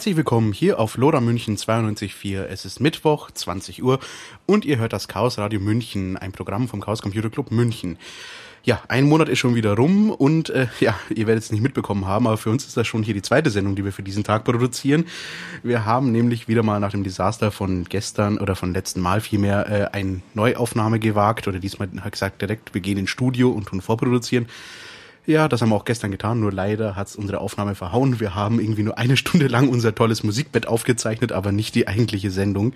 Herzlich willkommen hier auf Lora München 92.4. Es ist Mittwoch, 20 Uhr und ihr hört das Chaos Radio München, ein Programm vom Chaos Computer Club München. Ja, ein Monat ist schon wieder rum und äh, ja, ihr werdet es nicht mitbekommen haben, aber für uns ist das schon hier die zweite Sendung, die wir für diesen Tag produzieren. Wir haben nämlich wieder mal nach dem Desaster von gestern oder von letzten Mal vielmehr äh, eine Neuaufnahme gewagt oder diesmal gesagt direkt, wir gehen ins Studio und tun vorproduzieren. Ja, das haben wir auch gestern getan, nur leider hat's unsere Aufnahme verhauen. Wir haben irgendwie nur eine Stunde lang unser tolles Musikbett aufgezeichnet, aber nicht die eigentliche Sendung.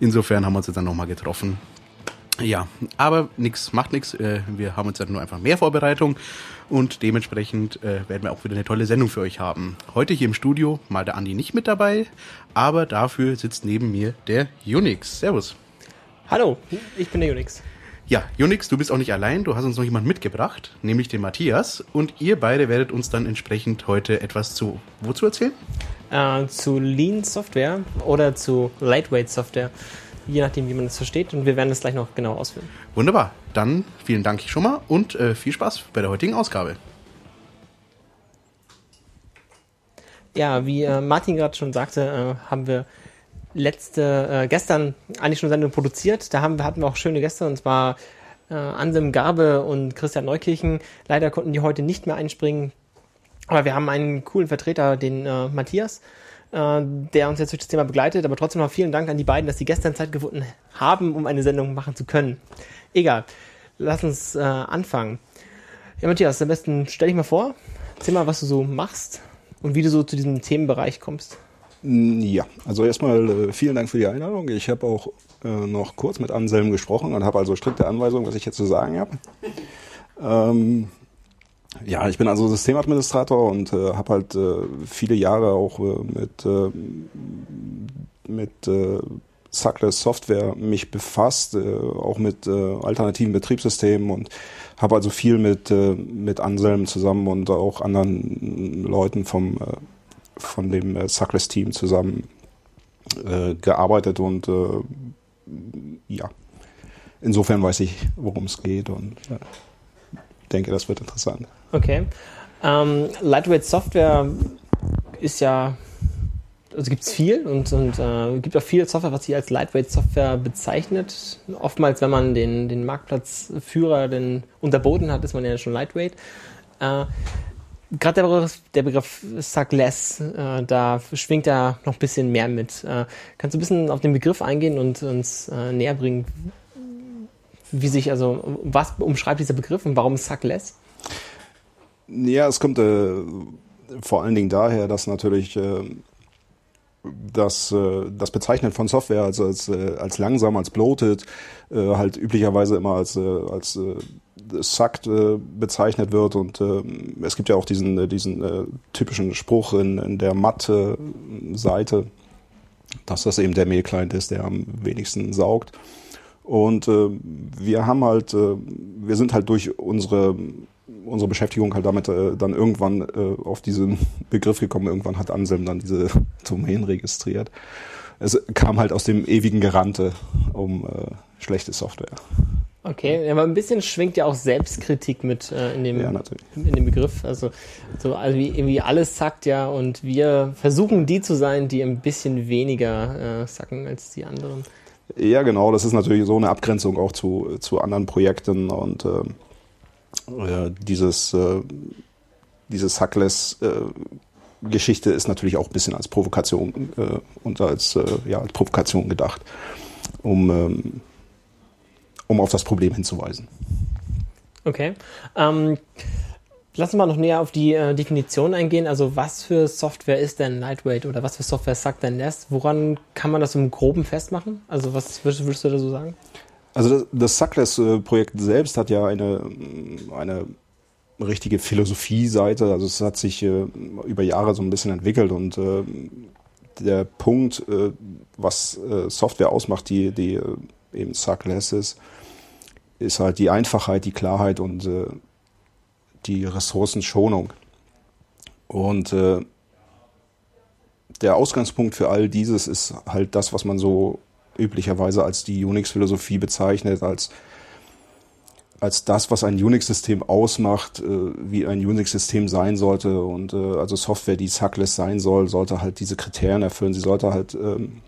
Insofern haben wir uns jetzt dann nochmal getroffen. Ja, aber nix macht nix. Äh, wir haben uns dann nur einfach mehr Vorbereitung und dementsprechend äh, werden wir auch wieder eine tolle Sendung für euch haben. Heute hier im Studio mal der Andi nicht mit dabei, aber dafür sitzt neben mir der Unix. Servus. Hallo, ich bin der Unix. Ja, Unix, du bist auch nicht allein, du hast uns noch jemand mitgebracht, nämlich den Matthias. Und ihr beide werdet uns dann entsprechend heute etwas zu wozu erzählen? Äh, zu Lean Software oder zu Lightweight Software, je nachdem, wie man es versteht. Und wir werden das gleich noch genau ausführen. Wunderbar, dann vielen Dank schon mal und äh, viel Spaß bei der heutigen Ausgabe. Ja, wie äh, Martin gerade schon sagte, äh, haben wir letzte, äh, gestern eigentlich schon eine Sendung produziert. Da haben, hatten wir auch schöne Gäste und zwar äh, Anselm Garbe und Christian Neukirchen. Leider konnten die heute nicht mehr einspringen. Aber wir haben einen coolen Vertreter, den äh, Matthias, äh, der uns jetzt durch das Thema begleitet. Aber trotzdem noch vielen Dank an die beiden, dass sie gestern Zeit gefunden haben, um eine Sendung machen zu können. Egal, lass uns äh, anfangen. Ja, Matthias, am besten stell dich mal vor, erzähl mal, was du so machst und wie du so zu diesem Themenbereich kommst. Ja, also erstmal äh, vielen Dank für die Einladung. Ich habe auch äh, noch kurz mit Anselm gesprochen und habe also strikte Anweisungen, was ich jetzt zu sagen habe. Ähm, ja, ich bin also Systemadministrator und äh, habe halt äh, viele Jahre auch äh, mit, äh, mit äh, Suckless Software mich befasst, äh, auch mit alternativen Betriebssystemen und habe also viel mit, mit Anselm zusammen und auch anderen Leuten vom von dem äh, Suckless-Team zusammen äh, gearbeitet und äh, ja, insofern weiß ich, worum es geht und denke, das wird interessant. Okay. Ähm, Lightweight Software ist ja, also gibt es viel und, und äh, gibt auch viel Software, was sich als Lightweight Software bezeichnet. Oftmals, wenn man den, den Marktplatzführer den unterboten hat, ist man ja schon Lightweight. Äh, gerade der Begriff, der Begriff Suck Less, äh, da schwingt da noch ein bisschen mehr mit. Äh, kannst du ein bisschen auf den Begriff eingehen und uns äh, näher bringen, wie sich, also, was umschreibt dieser Begriff und warum Suck Less? Ja, es kommt äh, vor allen Dingen daher, dass natürlich äh, das, äh, das Bezeichnen von Software als, als, als langsam, als bloated, halt üblicherweise immer als, als Sucked äh, bezeichnet wird und äh, es gibt ja auch diesen, äh, diesen äh, typischen Spruch in, in der Matte-Seite, dass das eben der Mail-Client ist, der am wenigsten saugt. Und äh, wir haben halt, äh, wir sind halt durch unsere unsere Beschäftigung halt damit äh, dann irgendwann äh, auf diesen Begriff gekommen. Irgendwann hat Anselm dann diese Domain registriert. Es kam halt aus dem ewigen Gerannte um äh, schlechte Software. Okay, aber ein bisschen schwingt ja auch Selbstkritik mit äh, in, dem, ja, in dem Begriff. Also, so, also wie irgendwie alles zackt ja und wir versuchen die zu sein, die ein bisschen weniger äh, sacken als die anderen. Ja, genau, das ist natürlich so eine Abgrenzung auch zu, zu anderen Projekten und äh, dieses, äh, diese Suckless äh, Geschichte ist natürlich auch ein bisschen als Provokation äh, und als, ja, als Provokation gedacht, um ähm, um auf das Problem hinzuweisen. Okay. Ähm, lass uns mal noch näher auf die äh, Definition eingehen. Also was für Software ist denn Lightweight oder was für Software sagt denn Nest? Woran kann man das im Groben festmachen? Also was würdest, würdest du da so sagen? Also das, das Suckless-Projekt selbst hat ja eine, eine richtige Philosophie-Seite. Also es hat sich äh, über Jahre so ein bisschen entwickelt und äh, der Punkt, äh, was äh, Software ausmacht, die, die äh, eben Suckless ist, ist halt die Einfachheit, die Klarheit und äh, die Ressourcenschonung. Und äh, der Ausgangspunkt für all dieses ist halt das, was man so üblicherweise als die Unix-Philosophie bezeichnet, als, als das, was ein Unix-System ausmacht, äh, wie ein Unix-System sein sollte. Und äh, also Software, die suckless sein soll, sollte halt diese Kriterien erfüllen. Sie sollte halt ähm,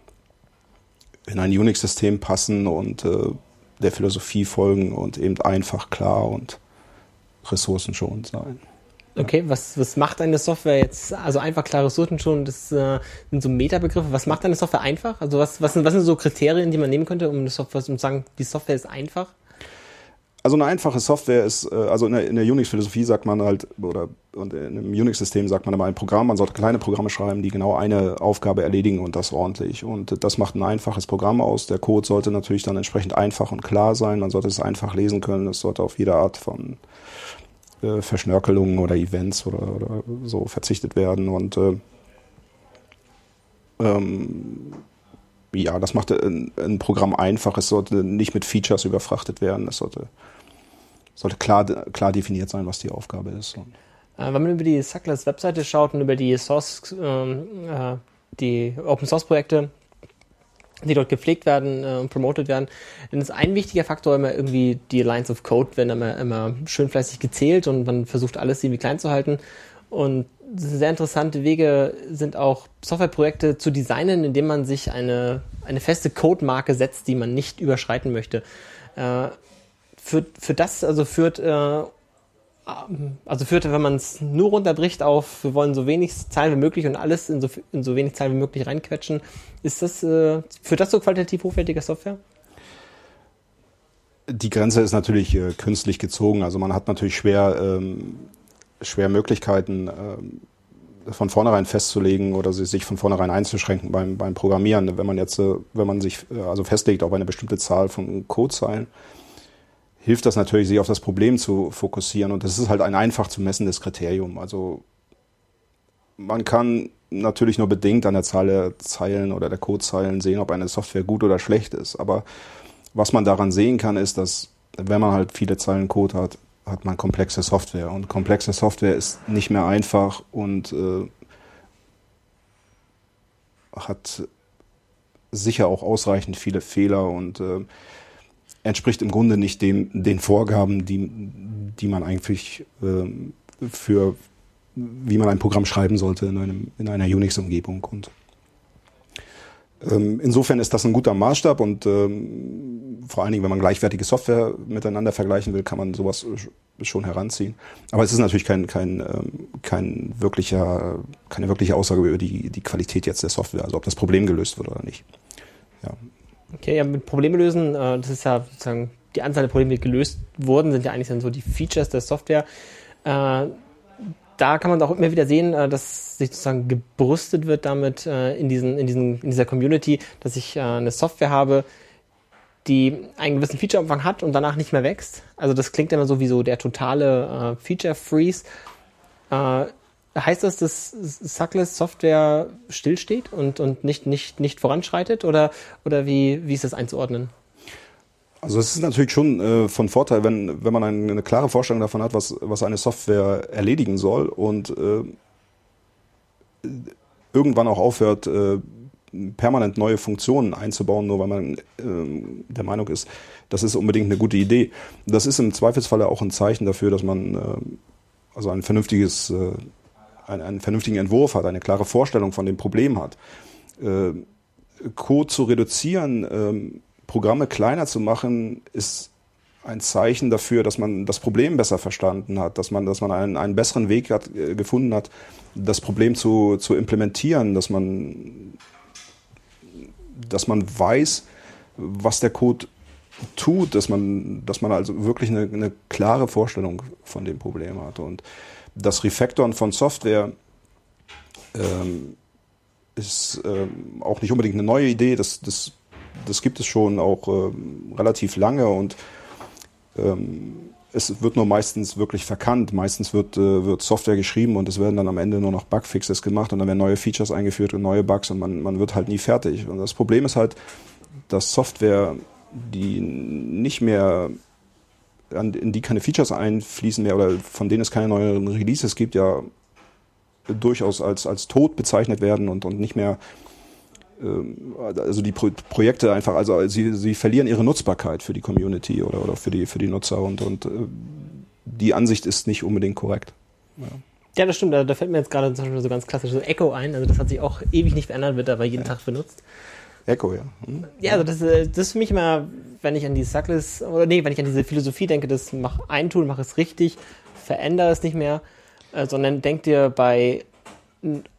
in ein Unix-System passen und äh, der Philosophie folgen und eben einfach, klar und ressourcenschonend sein. Okay, was, was macht eine Software jetzt, also einfach klar Ressourcen schon, das äh, sind so Metabegriffe. Was macht eine Software einfach? Also was, was, sind, was sind so Kriterien, die man nehmen könnte, um, eine Software, um zu sagen, die Software ist einfach? Also eine einfache Software ist, äh, also in der, der Unix-Philosophie sagt man halt, oder und in einem Unix-System sagt man immer ein Programm, man sollte kleine Programme schreiben, die genau eine Aufgabe erledigen und das ordentlich. Und das macht ein einfaches Programm aus. Der Code sollte natürlich dann entsprechend einfach und klar sein. Man sollte es einfach lesen können. Es sollte auf jede Art von äh, Verschnörkelungen oder Events oder, oder so verzichtet werden. Und äh, ähm, ja, das macht ein, ein, Programm einfach. Es sollte nicht mit Features überfrachtet werden. Es sollte sollte klar, klar definiert sein, was die Aufgabe ist. Äh, wenn man über die Suckless Webseite schaut und über die Source, ähm, äh, die Open Source Projekte, die dort gepflegt werden äh, und promotet werden, dann ist ein wichtiger Faktor immer irgendwie die Lines of Code werden immer, immer schön fleißig gezählt und man versucht alles irgendwie klein zu halten. Und sehr interessante Wege sind auch Softwareprojekte zu designen, indem man sich eine, eine feste Codemarke setzt, die man nicht überschreiten möchte. Äh, für, für das, also führt, äh, also führt, wenn man es nur runterbricht auf, wir wollen so wenig Zahlen wie möglich und alles in so, in so wenig Zahlen wie möglich reinquetschen, ist das, äh, führt das so qualitativ hochwertige Software? Die Grenze ist natürlich äh, künstlich gezogen. Also man hat natürlich schwer, ähm, schwer Möglichkeiten, ähm, von vornherein festzulegen oder sich von vornherein einzuschränken beim, beim Programmieren. Wenn man jetzt, äh, wenn man sich äh, also festlegt auf eine bestimmte Zahl von Codezeilen, hilft das natürlich, sich auf das Problem zu fokussieren. Und das ist halt ein einfach zu messendes Kriterium. Also man kann natürlich nur bedingt an der Zahl der Zeilen oder der Codezeilen sehen, ob eine Software gut oder schlecht ist. Aber was man daran sehen kann, ist, dass wenn man halt viele Zeilen Code hat, hat man komplexe Software. Und komplexe Software ist nicht mehr einfach und äh, hat sicher auch ausreichend viele Fehler und äh, entspricht im Grunde nicht dem, den Vorgaben, die, die man eigentlich ähm, für, wie man ein Programm schreiben sollte in, einem, in einer Unix-Umgebung. Und ähm, insofern ist das ein guter Maßstab und ähm, vor allen Dingen, wenn man gleichwertige Software miteinander vergleichen will, kann man sowas schon heranziehen. Aber es ist natürlich kein, kein, ähm, kein wirklicher, keine wirkliche Aussage über die, die Qualität jetzt der Software, also ob das Problem gelöst wird oder nicht. Ja. Okay, ja, mit Probleme lösen, äh, das ist ja sozusagen die Anzahl der Probleme, die gelöst wurden, sind ja eigentlich dann so die Features der Software. Äh, da kann man auch immer wieder sehen, äh, dass sich sozusagen gebrüstet wird damit äh, in, diesen, in, diesen, in dieser Community, dass ich äh, eine Software habe, die einen gewissen Featureumfang hat und danach nicht mehr wächst. Also das klingt immer so wie so der totale Feature-Freeze. Heißt das, dass Suckless Software stillsteht und, und nicht, nicht, nicht voranschreitet oder, oder wie, wie ist das einzuordnen? Also es ist natürlich schon äh, von Vorteil, wenn, wenn man eine, eine, klare Vorstellung davon hat, was, was eine Software erledigen soll und äh, irgendwann auch aufhört, äh, permanent neue Funktionen einzubauen, nur weil man äh, der Meinung ist, das ist unbedingt eine gute Idee. Das ist im Zweifelsfalle auch ein Zeichen dafür, dass man äh, also ein vernünftiges äh, einen, einen vernünftigen Entwurf hat, eine klare Vorstellung von dem Problem hat. Äh, Code zu reduzieren, ähm, Programme kleiner zu machen, ist ein Zeichen dafür, dass man das Problem besser verstanden hat, dass man, dass man einen, einen besseren Weg hat, äh, gefunden hat, das Problem zu, zu implementieren, dass man, dass man weiß, was der Code tut, dass man, dass man also wirklich eine, eine klare Vorstellung von dem Problem hat. Und das Refactoren von Software ähm, ist ähm, auch nicht unbedingt eine neue Idee. Das, das, das gibt es schon auch ähm, relativ lange und ähm, es wird nur meistens wirklich verkannt. Meistens wird, äh, wird Software geschrieben und es werden dann am Ende nur noch Bugfixes gemacht und dann werden neue Features eingeführt und neue Bugs und man, man wird halt nie fertig. Und das Problem ist halt, dass Software, die nicht mehr in die keine Features einfließen mehr oder von denen es keine neuen Releases gibt, ja durchaus als, als tot bezeichnet werden und, und nicht mehr ähm, also die Pro Projekte einfach, also sie, sie verlieren ihre Nutzbarkeit für die Community oder, oder für die für die Nutzer und und äh, die Ansicht ist nicht unbedingt korrekt. Ja. Ja, das stimmt. Da, da fällt mir jetzt gerade zum Beispiel so ganz klassisch so Echo ein. Also das hat sich auch ewig nicht verändert, wird aber jeden ja. Tag benutzt. Echo, ja. Hm. Ja, also das, äh, das ist für mich immer, wenn ich an die Suckless, oder nee, wenn ich an diese Philosophie denke, das mach ein Tool, mach es richtig, verändere es nicht mehr, äh, sondern denk dir bei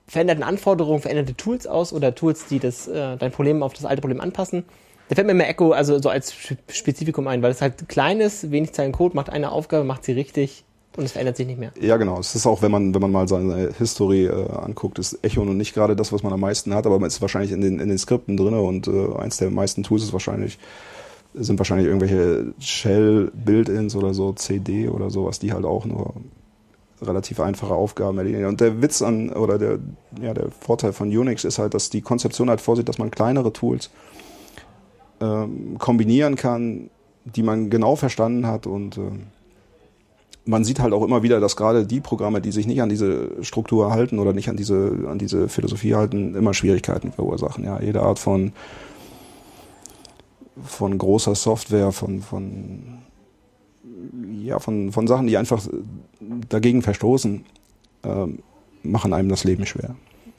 veränderten Anforderungen, veränderte Tools aus oder Tools, die das, äh, dein Problem auf das alte Problem anpassen. Da fällt mir immer Echo also so als Spezifikum ein, weil es halt klein ist, wenig Zeilen Code, macht eine Aufgabe, macht sie richtig und es verändert sich nicht mehr. Ja, genau. Es ist auch, wenn man, wenn man mal seine History äh, anguckt, ist Echo nun nicht gerade das, was man am meisten hat, aber man ist wahrscheinlich in den, in den Skripten drin und äh, eins der meisten Tools ist wahrscheinlich, sind wahrscheinlich irgendwelche Shell-Build-Ins oder so, CD oder sowas, die halt auch nur relativ einfache Aufgaben erledigen. Und der Witz an, oder der, ja, der Vorteil von Unix ist halt, dass die Konzeption halt vorsieht, dass man kleinere Tools ähm, kombinieren kann, die man genau verstanden hat und äh, man sieht halt auch immer wieder, dass gerade die Programme, die sich nicht an diese Struktur halten oder nicht an diese, an diese Philosophie halten, immer Schwierigkeiten verursachen. Ja, jede Art von, von großer Software, von, von, ja, von, von Sachen, die einfach dagegen verstoßen, äh, machen einem das Leben schwer.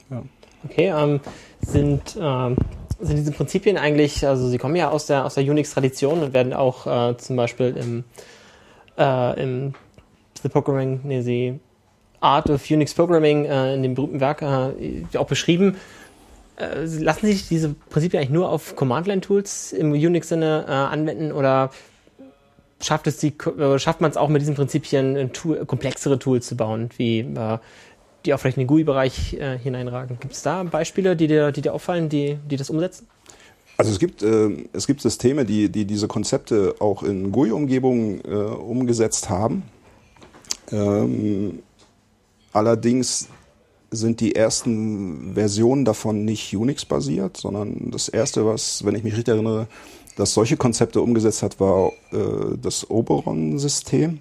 Ja. Okay, ähm, sind, ähm, sind diese Prinzipien eigentlich, also sie kommen ja aus der, aus der Unix-Tradition und werden auch äh, zum Beispiel im, äh, im The Programming, nee, the Art of Unix Programming äh, in dem berühmten Werk äh, auch beschrieben. Äh, lassen sich diese Prinzipien eigentlich nur auf Command-Line-Tools im Unix-Sinne äh, anwenden oder schafft, es die, äh, schafft man es auch mit diesen Prinzipien Tool, komplexere Tools zu bauen, wie äh, die auch vielleicht in den GUI-Bereich hineinragen? Gibt es da Beispiele, die dir, die dir auffallen, die, die das umsetzen? Also es gibt, äh, es gibt Systeme, die, die diese Konzepte auch in GUI-Umgebungen äh, umgesetzt haben. Ähm, allerdings sind die ersten Versionen davon nicht Unix-basiert, sondern das erste, was, wenn ich mich richtig erinnere, das solche Konzepte umgesetzt hat, war äh, das Oberon-System,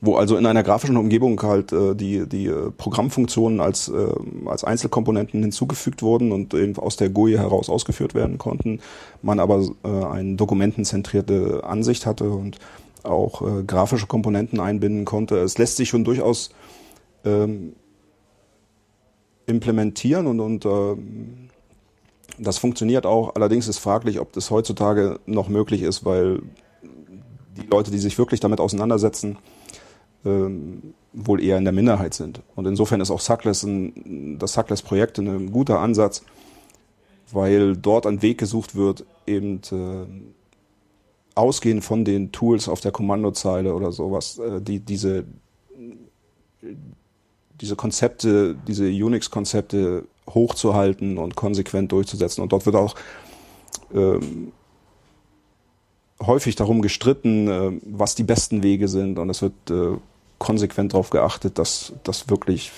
wo also in einer grafischen Umgebung halt äh, die, die äh, Programmfunktionen als, äh, als Einzelkomponenten hinzugefügt wurden und eben aus der GUI heraus ausgeführt werden konnten, man aber äh, eine dokumentenzentrierte Ansicht hatte und auch äh, grafische Komponenten einbinden konnte. Es lässt sich schon durchaus ähm, implementieren und, und äh, das funktioniert auch. Allerdings ist fraglich, ob das heutzutage noch möglich ist, weil die Leute, die sich wirklich damit auseinandersetzen, ähm, wohl eher in der Minderheit sind. Und insofern ist auch Suckless ein, das Suckless-Projekt ein guter Ansatz, weil dort ein Weg gesucht wird, eben äh, ausgehend von den Tools auf der Kommandozeile oder sowas, äh, die diese diese Konzepte, diese Unix-Konzepte hochzuhalten und konsequent durchzusetzen. Und dort wird auch ähm, häufig darum gestritten, äh, was die besten Wege sind. Und es wird äh, konsequent darauf geachtet, dass das wirklich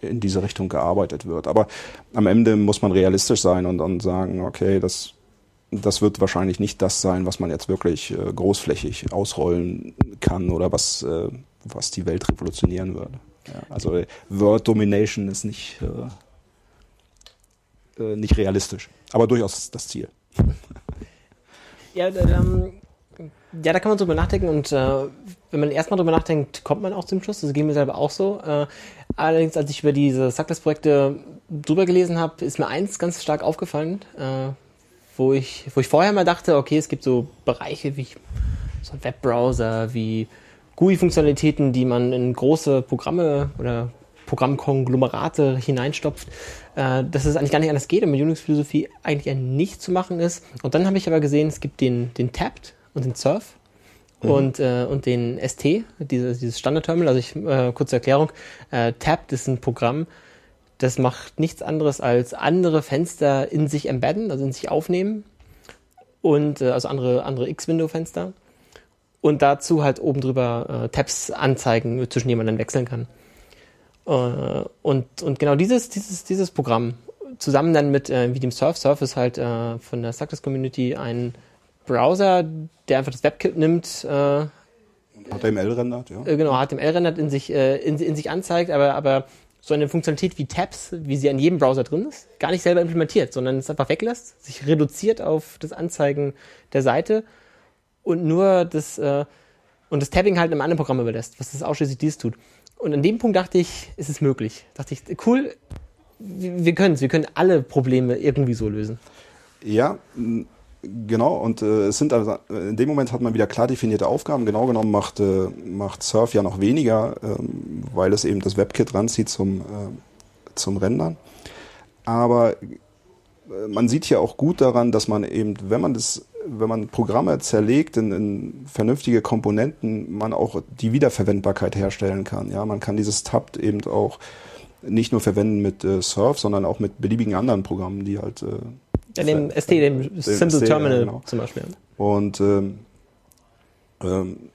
in diese Richtung gearbeitet wird. Aber am Ende muss man realistisch sein und, und sagen, okay, das das wird wahrscheinlich nicht das sein, was man jetzt wirklich äh, großflächig ausrollen kann oder was, äh, was die Welt revolutionieren würde. Ja, also Word Domination ist nicht, äh, äh nicht realistisch, aber durchaus das Ziel. Ja, ähm, ja, da kann man drüber nachdenken und äh, wenn man erstmal drüber nachdenkt, kommt man auch zum Schluss. Das geht mir selber auch so. Äh, allerdings, als ich über diese Success-Projekte drüber gelesen habe, ist mir eins ganz stark aufgefallen wo ich, wo ich vorher mal dachte, okay, es gibt so Bereiche wie so ein Webbrowser, wie GUI-Funktionalitäten, die man in große Programme oder Programmkonglomerate hineinstopft, äh, dass es eigentlich gar nicht anders geht und mit Unix-Philosophie eigentlich nicht zu machen ist. Und dann habe ich aber gesehen, es gibt den, den Tapped und den Surf mhm. und, äh, und den ST, dieses, dieses Standard-Terminal. Also ich, äh, kurze Erklärung, äh, Tapped ist ein Programm, das macht nichts anderes als andere Fenster in sich embedden, also in sich aufnehmen. Und äh, also andere, andere X-Window-Fenster. Und dazu halt oben drüber äh, Tabs anzeigen, zwischen denen man dann wechseln kann. Äh, und, und genau dieses, dieses, dieses Programm, zusammen dann mit äh, wie dem Surf, Surf ist halt äh, von der Success Community ein Browser, der einfach das WebKit nimmt, HTML rendert, ja. Äh, genau, HTML rendert in sich, äh, in, in sich anzeigt, aber, aber so eine Funktionalität wie Tabs, wie sie an jedem Browser drin ist, gar nicht selber implementiert, sondern es einfach weglässt, sich reduziert auf das Anzeigen der Seite und nur das äh, und das Tabbing halt einem anderen Programm überlässt, was das ausschließlich dies tut. Und an dem Punkt dachte ich, ist es möglich. Dachte ich, cool, wir können es, wir können alle Probleme irgendwie so lösen. Ja, genau. Und äh, es sind also, in dem Moment hat man wieder klar definierte Aufgaben. Genau genommen macht, äh, macht Surf ja noch weniger, ähm, weil es eben das WebKit ranzieht zum, äh, zum Rendern. Aber äh, man sieht hier auch gut daran, dass man eben, wenn man das wenn man Programme zerlegt in, in, vernünftige Komponenten, man auch die Wiederverwendbarkeit herstellen kann. Ja, man kann dieses Tab eben auch nicht nur verwenden mit äh, Surf, sondern auch mit beliebigen anderen Programmen, die halt. Äh, ja, dem ST, dem, dem Simple Terminal genau. zum Beispiel. Und ähm, ähm,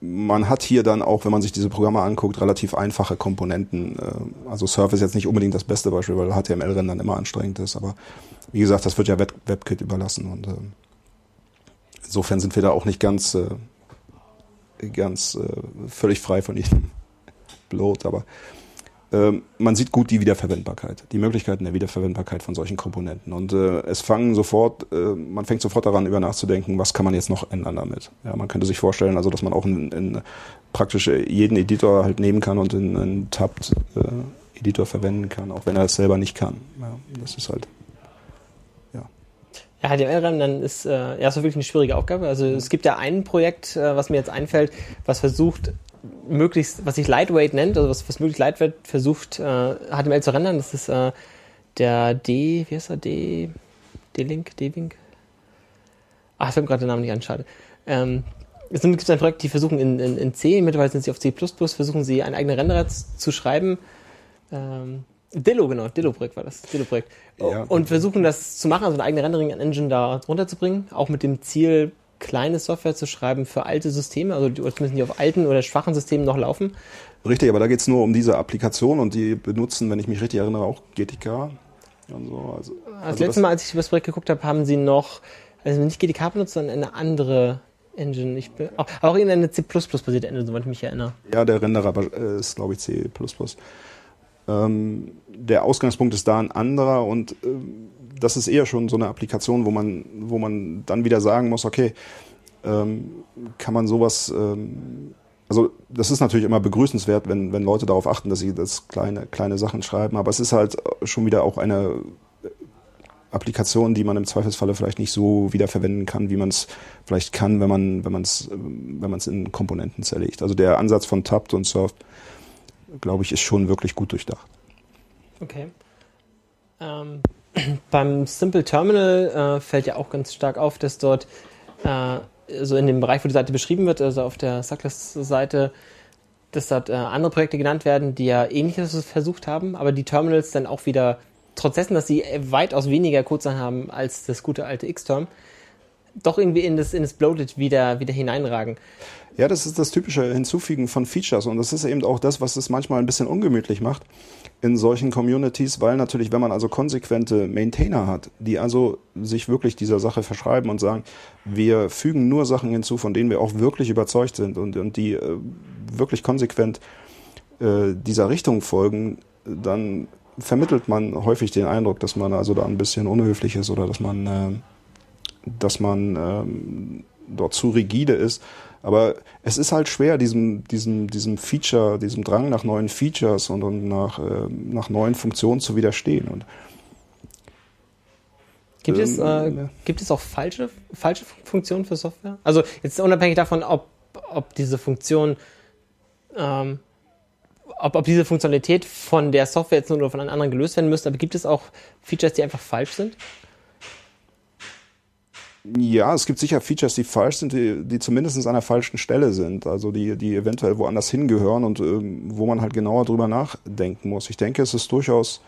man hat hier dann auch, wenn man sich diese Programme anguckt, relativ einfache Komponenten. Äh, also Surf ist jetzt nicht unbedingt das beste Beispiel, weil HTML-Rendern immer anstrengend ist, aber wie gesagt, das wird ja Web WebKit überlassen und äh, insofern sind wir da auch nicht ganz, äh, ganz äh, völlig frei von jedem Bloat, aber ähm, man sieht gut die Wiederverwendbarkeit, die Möglichkeiten der Wiederverwendbarkeit von solchen Komponenten. Und äh, es fangen sofort, äh, man fängt sofort daran, über nachzudenken, was kann man jetzt noch ändern damit. Ja, man könnte sich vorstellen, also dass man auch in, in praktisch jeden Editor halt nehmen kann und in einen Tabbed äh, Editor verwenden kann, auch wenn er es selber nicht kann. Ja, das ist halt ja, HTML-Rendern ist äh, ja so wirklich eine schwierige Aufgabe. Also es gibt ja ein Projekt, äh, was mir jetzt einfällt, was versucht, möglichst, was sich Lightweight nennt, also was, was möglichst lightweight versucht, äh, HTML zu rendern. Das ist äh, der D, wie heißt er? D, D-Link, D-Wink? Ach, ich fällt gerade den Namen nicht an, schade. Ähm, es gibt ein Projekt, die versuchen in, in, in C, mittlerweile sind sie auf C++, versuchen sie einen eigenen Renderer zu schreiben. Ähm, Dillo, genau, Dillo-Projekt war das, Dillo-Projekt. Ja. Und versuchen das zu machen, also eine eigene Rendering-Engine da runterzubringen, auch mit dem Ziel, kleine Software zu schreiben für alte Systeme, also die, zumindest die auf alten oder schwachen Systemen noch laufen. Richtig, aber da geht es nur um diese Applikation und die benutzen, wenn ich mich richtig erinnere, auch GTK. Und so. also, das also letzte Mal, als ich das Projekt geguckt habe, haben sie noch, also nicht GTK benutzt, sondern eine andere Engine. Ich bin, auch, auch irgendeine C++-basierte Engine, soweit ich mich erinnere. Ja, der Renderer äh, ist, glaube ich, C++. Ähm, der Ausgangspunkt ist da ein anderer und ähm, das ist eher schon so eine Applikation, wo man, wo man dann wieder sagen muss, okay, ähm, kann man sowas, ähm, also das ist natürlich immer begrüßenswert, wenn, wenn Leute darauf achten, dass sie das kleine, kleine Sachen schreiben, aber es ist halt schon wieder auch eine Applikation, die man im Zweifelsfalle vielleicht nicht so wiederverwenden kann, wie man es vielleicht kann, wenn man, es, wenn man in Komponenten zerlegt. Also der Ansatz von Tapt und Surf, glaube ich, ist schon wirklich gut durchdacht. Okay. Ähm, beim Simple Terminal äh, fällt ja auch ganz stark auf, dass dort äh, so in dem Bereich, wo die Seite beschrieben wird, also auf der Suckless-Seite, dass dort äh, andere Projekte genannt werden, die ja ähnliches versucht haben, aber die Terminals dann auch wieder, trotz dessen, dass sie weitaus weniger Codezeilen haben als das gute alte Xterm, doch irgendwie in das, in das Bloated wieder, wieder hineinragen. Ja, das ist das typische Hinzufügen von Features und das ist eben auch das, was es manchmal ein bisschen ungemütlich macht in solchen Communities, weil natürlich, wenn man also konsequente Maintainer hat, die also sich wirklich dieser Sache verschreiben und sagen, wir fügen nur Sachen hinzu, von denen wir auch wirklich überzeugt sind und, und die äh, wirklich konsequent äh, dieser Richtung folgen, dann vermittelt man häufig den Eindruck, dass man also da ein bisschen unhöflich ist oder dass man, äh, dass man ähm, dort zu rigide ist. Aber es ist halt schwer, diesem, diesem, diesem Feature, diesem Drang nach neuen Features und, und nach, äh, nach neuen Funktionen zu widerstehen. Und, gibt, ähm, es, äh, ja. gibt es auch falsche, falsche Funktionen für Software? Also jetzt unabhängig davon, ob, ob diese Funktion, ähm, ob, ob diese Funktionalität von der Software jetzt nur oder von einem anderen gelöst werden müsste, aber gibt es auch Features, die einfach falsch sind? Ja, es gibt sicher Features, die falsch sind, die, die zumindest an der falschen Stelle sind, also die, die eventuell woanders hingehören und ähm, wo man halt genauer drüber nachdenken muss. Ich denke, es ist durchaus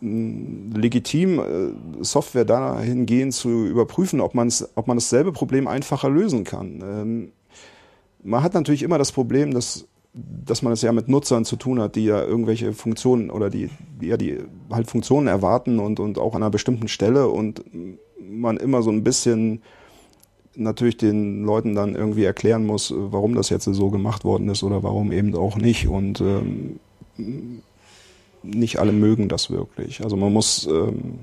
mh, hm, legitim, äh, Software dahingehend zu überprüfen, ob, man's, ob man dasselbe Problem einfacher lösen kann. Ähm, man hat natürlich immer das Problem, dass dass man es ja mit Nutzern zu tun hat, die ja irgendwelche Funktionen oder die, die ja die halt Funktionen erwarten und, und auch an einer bestimmten Stelle und man immer so ein bisschen natürlich den Leuten dann irgendwie erklären muss, warum das jetzt so gemacht worden ist oder warum eben auch nicht. Und ähm, nicht alle mögen das wirklich. Also man muss, ähm,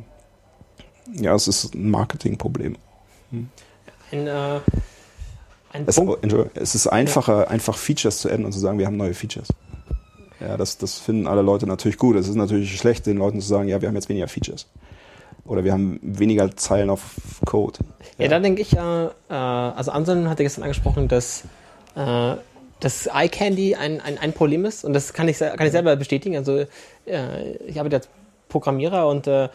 ja, es ist ein Marketingproblem. Hm. Ein, äh, ein es, es, ist einfacher, ja. einfach Features zu adden und zu sagen, wir haben neue Features. Ja, das, das finden alle Leute natürlich gut. Es ist natürlich schlecht, den Leuten zu sagen, ja, wir haben jetzt weniger Features. Oder wir haben weniger Zeilen auf Code. Ja, ja da denke ich, äh, äh, also Anselm hatte gestern angesprochen, dass äh, das iCandy ein, ein, ein Problem ist und das kann ich, kann ich selber bestätigen. Also äh, ich arbeite als Programmierer und, äh,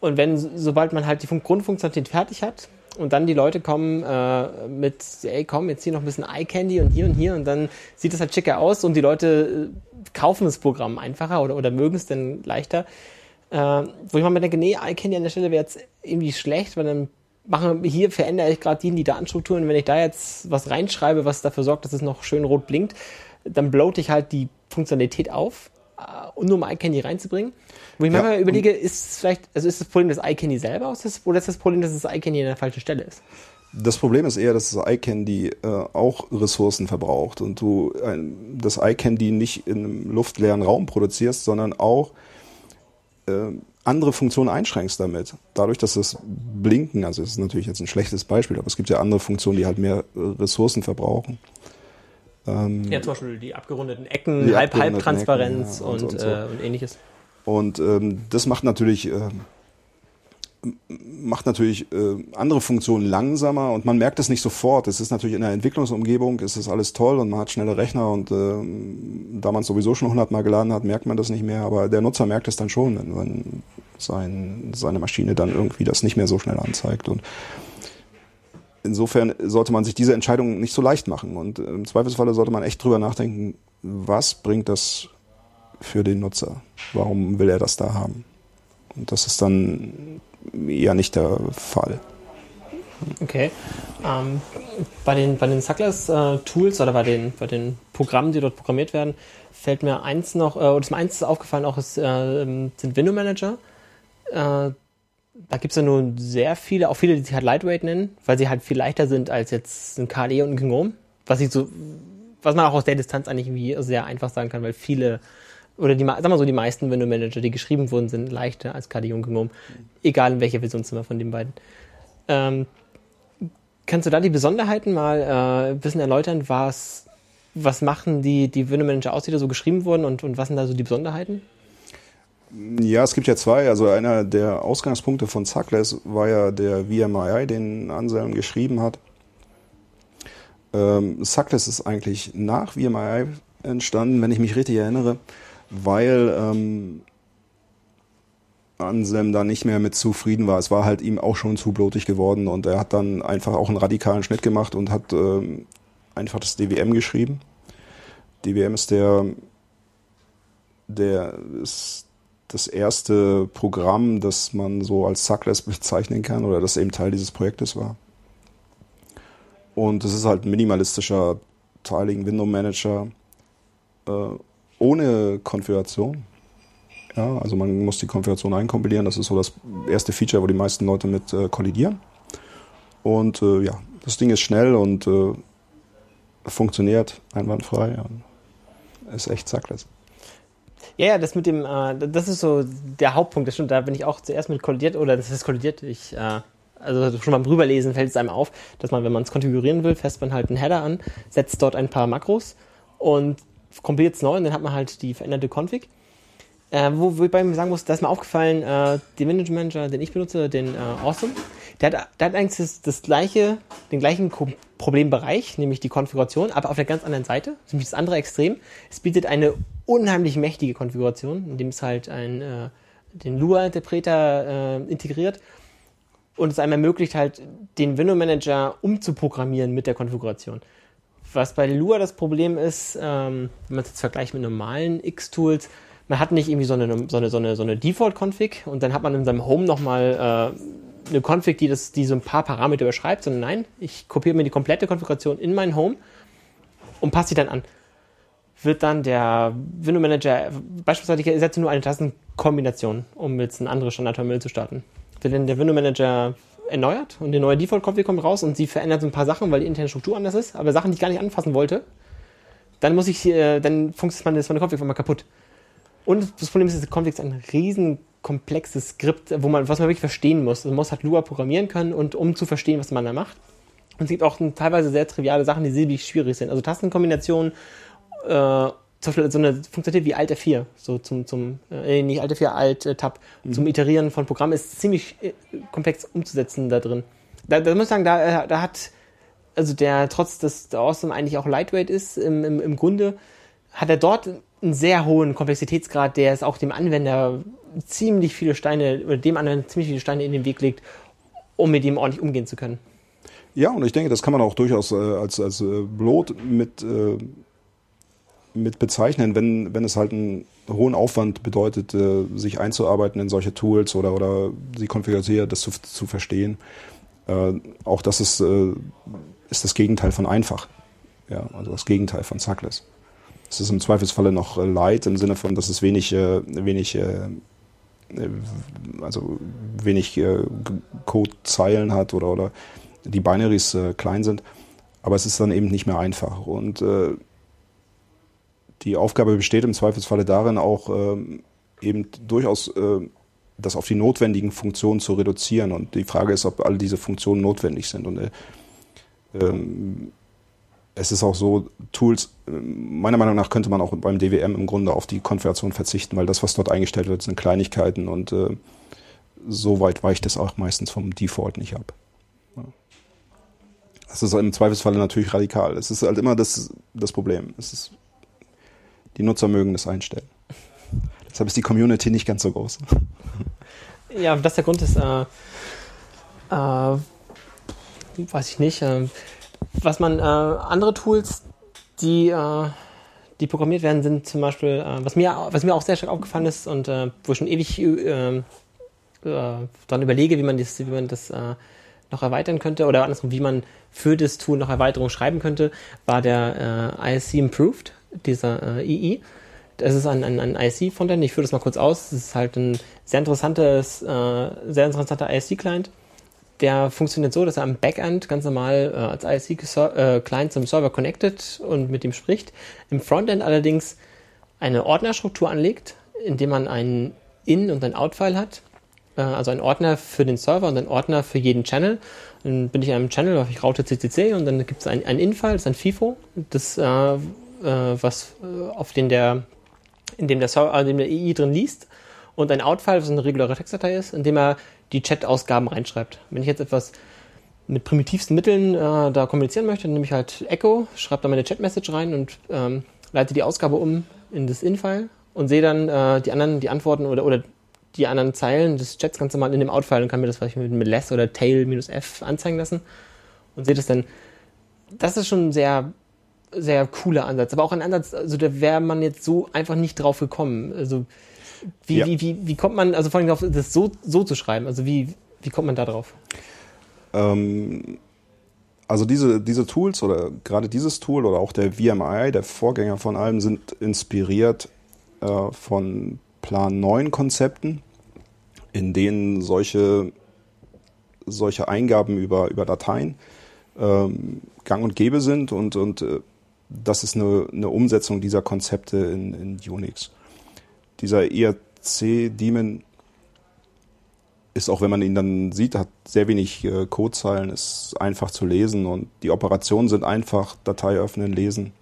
und wenn, sobald man halt die Grundfunktionalität fertig hat und dann die Leute kommen äh, mit, ey komm, jetzt hier noch ein bisschen iCandy und hier und hier und dann sieht das halt schicker aus und die Leute äh, kaufen das Programm einfacher oder, oder mögen es dann leichter. Äh, wo ich mal denke, nee, iCandy an der Stelle wäre jetzt irgendwie schlecht, weil dann mache, hier verändere ich gerade die, die Datenstrukturen. Wenn ich da jetzt was reinschreibe, was dafür sorgt, dass es noch schön rot blinkt, dann bloate ich halt die Funktionalität auf, uh, nur um iCandy reinzubringen. Wo ich ja, manchmal überlege, ist es vielleicht, also ist das Problem das iCandy selber oder ist das Problem, dass das iCandy an der falschen Stelle ist? Das Problem ist eher, dass das iCandy äh, auch Ressourcen verbraucht und du ein, das iCandy nicht in einem luftleeren Raum produzierst, sondern auch äh, andere Funktionen einschränkst damit. Dadurch, dass das Blinken, also das ist natürlich jetzt ein schlechtes Beispiel, aber es gibt ja andere Funktionen, die halt mehr äh, Ressourcen verbrauchen. Ähm, ja, zum Beispiel die abgerundeten Ecken, die Halb Halbtransparenz ja, und, und, und, so. äh, und, ähnliches. Und ähm, das macht natürlich äh, macht natürlich äh, andere Funktionen langsamer und man merkt es nicht sofort. Es ist natürlich in der Entwicklungsumgebung, ist das alles toll und man hat schnelle Rechner und äh, da man es sowieso schon hundertmal geladen hat, merkt man das nicht mehr. Aber der Nutzer merkt es dann schon, wenn, wenn sein, seine Maschine dann irgendwie das nicht mehr so schnell anzeigt. Und insofern sollte man sich diese Entscheidung nicht so leicht machen. Und im Zweifelsfalle sollte man echt drüber nachdenken, was bringt das für den Nutzer? Warum will er das da haben? Und das ist dann eher nicht der Fall. Okay. Ähm, bei den, bei den Suckless-Tools äh, oder bei den, bei den Programmen, die dort programmiert werden, fällt mir eins noch, äh, oder ist mir eins aufgefallen, auch ist, äh, sind Window Manager. Äh, da gibt es ja nun sehr viele, auch viele, die sich halt Lightweight nennen, weil sie halt viel leichter sind als jetzt ein KDE und ein GNOME. Was ich so, was man auch aus der Distanz eigentlich irgendwie sehr einfach sagen kann, weil viele oder die, sag mal so, die meisten Window Manager, die geschrieben wurden, sind leichter als KDE und GNOME. Egal in welcher Versionszimmer von den beiden. Ähm, kannst du da die Besonderheiten mal äh, ein bisschen erläutern? Was, was machen die, die Window Manager aus, die da so geschrieben wurden und, und was sind da so die Besonderheiten? Ja, es gibt ja zwei. Also einer der Ausgangspunkte von Suckless war ja der VMI, den Anselm geschrieben hat. Ähm, Suckless ist eigentlich nach VMI entstanden, wenn ich mich richtig erinnere weil ähm, Anselm da nicht mehr mit zufrieden war. Es war halt ihm auch schon zu blutig geworden und er hat dann einfach auch einen radikalen Schnitt gemacht und hat ähm, einfach das DWM geschrieben. DWM ist der, der ist das erste Programm, das man so als Suckless bezeichnen kann oder das eben Teil dieses Projektes war. Und es ist halt ein minimalistischer Tiling Window Manager. Äh, ohne Konfiguration. Ja, also man muss die Konfiguration einkompilieren. Das ist so das erste Feature, wo die meisten Leute mit äh, kollidieren. Und äh, ja, das Ding ist schnell und äh, funktioniert einwandfrei. Ist echt zackless. Ja, ja, das mit dem, äh, das ist so der Hauptpunkt. Das stimmt, da bin ich auch zuerst mit kollidiert oder das ist kollidiert. Ich, äh, also schon beim Rüberlesen fällt es einem auf, dass man, wenn man es konfigurieren will, fässt man halt einen Header an, setzt dort ein paar Makros und kompiliert es neu und dann hat man halt die veränderte Config. Äh, wo, wo ich bei mir sagen muss, da ist mir aufgefallen, äh, den Manage Manager, den ich benutze, den äh, Awesome, der hat, der hat eigentlich das, das gleiche, den gleichen Problembereich, nämlich die Konfiguration, aber auf der ganz anderen Seite, nämlich das andere Extrem. Es bietet eine unheimlich mächtige Konfiguration, indem es halt ein, äh, den Lua-Interpreter äh, integriert und es einem ermöglicht halt, den Window Manager umzuprogrammieren mit der Konfiguration. Was bei Lua das Problem ist, ähm, wenn man es jetzt vergleicht mit normalen X-Tools, man hat nicht irgendwie so eine, so eine, so eine, so eine Default-Config und dann hat man in seinem Home nochmal äh, eine Config, die, das, die so ein paar Parameter überschreibt, sondern nein, ich kopiere mir die komplette Konfiguration in mein Home und passe sie dann an. Wird dann der Window Manager, beispielsweise ich setze nur eine Tastenkombination, um jetzt ein anderes Standard-Terminal zu starten. Wird dann der Window Manager erneuert und die neue Default-Config kommt raus und sie verändert so ein paar Sachen, weil die interne Struktur anders ist, aber Sachen, die ich gar nicht anfassen wollte, dann muss ich, äh, dann funktioniert meine, meine Config mal kaputt. Und das Problem ist, Config ist ein riesen komplexes Skript, wo man, was man wirklich verstehen muss. Also man muss halt Lua programmieren können und um zu verstehen, was man da macht. Und es gibt auch teilweise sehr triviale Sachen, die ziemlich schwierig sind. Also Tastenkombinationen, äh, zum Beispiel so eine Funktionalität wie Alt F4, so zum, zum äh, nicht Alt F4, Alt äh, Tab, mhm. zum Iterieren von Programmen ist ziemlich äh, komplex umzusetzen da drin. Da, da muss ich sagen, da, äh, da hat, also der, trotz dass der Awesome eigentlich auch Lightweight ist, im, im, im Grunde, hat er dort einen sehr hohen Komplexitätsgrad, der es auch dem Anwender ziemlich viele Steine, oder dem Anwender ziemlich viele Steine in den Weg legt, um mit ihm ordentlich umgehen zu können. Ja, und ich denke, das kann man auch durchaus äh, als, als äh, Blot mit, äh, mit bezeichnen, wenn, wenn es halt einen hohen Aufwand bedeutet, äh, sich einzuarbeiten in solche Tools oder, oder sie konfiguriert, das zu, zu verstehen. Äh, auch das ist, äh, ist das Gegenteil von einfach. Ja, also das Gegenteil von Suckless. Es ist im Zweifelsfalle noch light im Sinne von, dass es wenig, wenig also wenig Codezeilen hat oder, oder die Binaries äh, klein sind, aber es ist dann eben nicht mehr einfach. Und äh, die Aufgabe besteht im Zweifelsfalle darin, auch äh, eben durchaus äh, das auf die notwendigen Funktionen zu reduzieren. Und die Frage ist, ob all diese Funktionen notwendig sind. Und äh, ähm, es ist auch so, Tools, äh, meiner Meinung nach könnte man auch beim DWM im Grunde auf die Konfiguration verzichten, weil das, was dort eingestellt wird, sind Kleinigkeiten und äh, so weit weicht es auch meistens vom Default nicht ab. Das ist im Zweifelsfall natürlich radikal. Es ist halt immer das, das Problem. Es ist, die Nutzer mögen das einstellen. Deshalb ist die Community nicht ganz so groß. Ja, das der Grund ist, äh, äh, weiß ich nicht, äh, was man, äh, andere Tools, die, äh, die programmiert werden, sind zum Beispiel, äh, was, mir, was mir auch sehr stark aufgefallen ist und wo ich schon ewig dann überlege, wie man das, wie man das noch erweitern könnte oder andersrum, wie man für das Tool noch Erweiterungen schreiben könnte, war der äh, ISC Improved, dieser äh, II. Das ist ein, ein, ein ISC-Frontend. Ich führe das mal kurz aus. Das ist halt ein sehr interessantes, äh, sehr interessanter ISC-Client. Der funktioniert so, dass er am Backend ganz normal äh, als ISC-Client zum Server connected und mit ihm spricht. Im Frontend allerdings eine Ordnerstruktur anlegt, indem man einen In- und ein Out-File hat äh, also ein Ordner für den Server und ein Ordner für jeden Channel. Dann bin ich in einem Channel, ich Raute CCC und dann gibt es ein, ein In-File, das ist ein FIFO, das, äh, äh, was äh, auf den der, in dem der in dem der EI drin liest und ein Out-File, was eine reguläre Textdatei ist, in dem er die Chat-Ausgaben reinschreibt. Wenn ich jetzt etwas mit primitivsten Mitteln äh, da kommunizieren möchte, dann nehme ich halt Echo, schreibe da meine Chat-Message rein und ähm, leite die Ausgabe um in das In-File und sehe dann äh, die anderen, die Antworten oder, oder die anderen Zeilen des Chats ganz normal in dem Outfile und kann mir das vielleicht mit less oder tail-f anzeigen lassen und seht es dann. Das ist schon sehr, sehr cooler Ansatz. Aber auch ein Ansatz, also da wäre man jetzt so einfach nicht drauf gekommen. Also wie, ja. wie, wie, wie kommt man, also vor allem darauf, das so, so zu schreiben? Also wie, wie kommt man da drauf? Ähm, also diese, diese Tools oder gerade dieses Tool oder auch der VMI, der Vorgänger von allem, sind inspiriert äh, von Plan 9 Konzepten, in denen solche, solche Eingaben über, über Dateien ähm, gang und gäbe sind und, und äh, das ist eine, eine Umsetzung dieser Konzepte in, in Unix. Dieser ERC-Daemon ist auch, wenn man ihn dann sieht, hat sehr wenig äh, Codezeilen, ist einfach zu lesen und die Operationen sind einfach, Datei öffnen, lesen.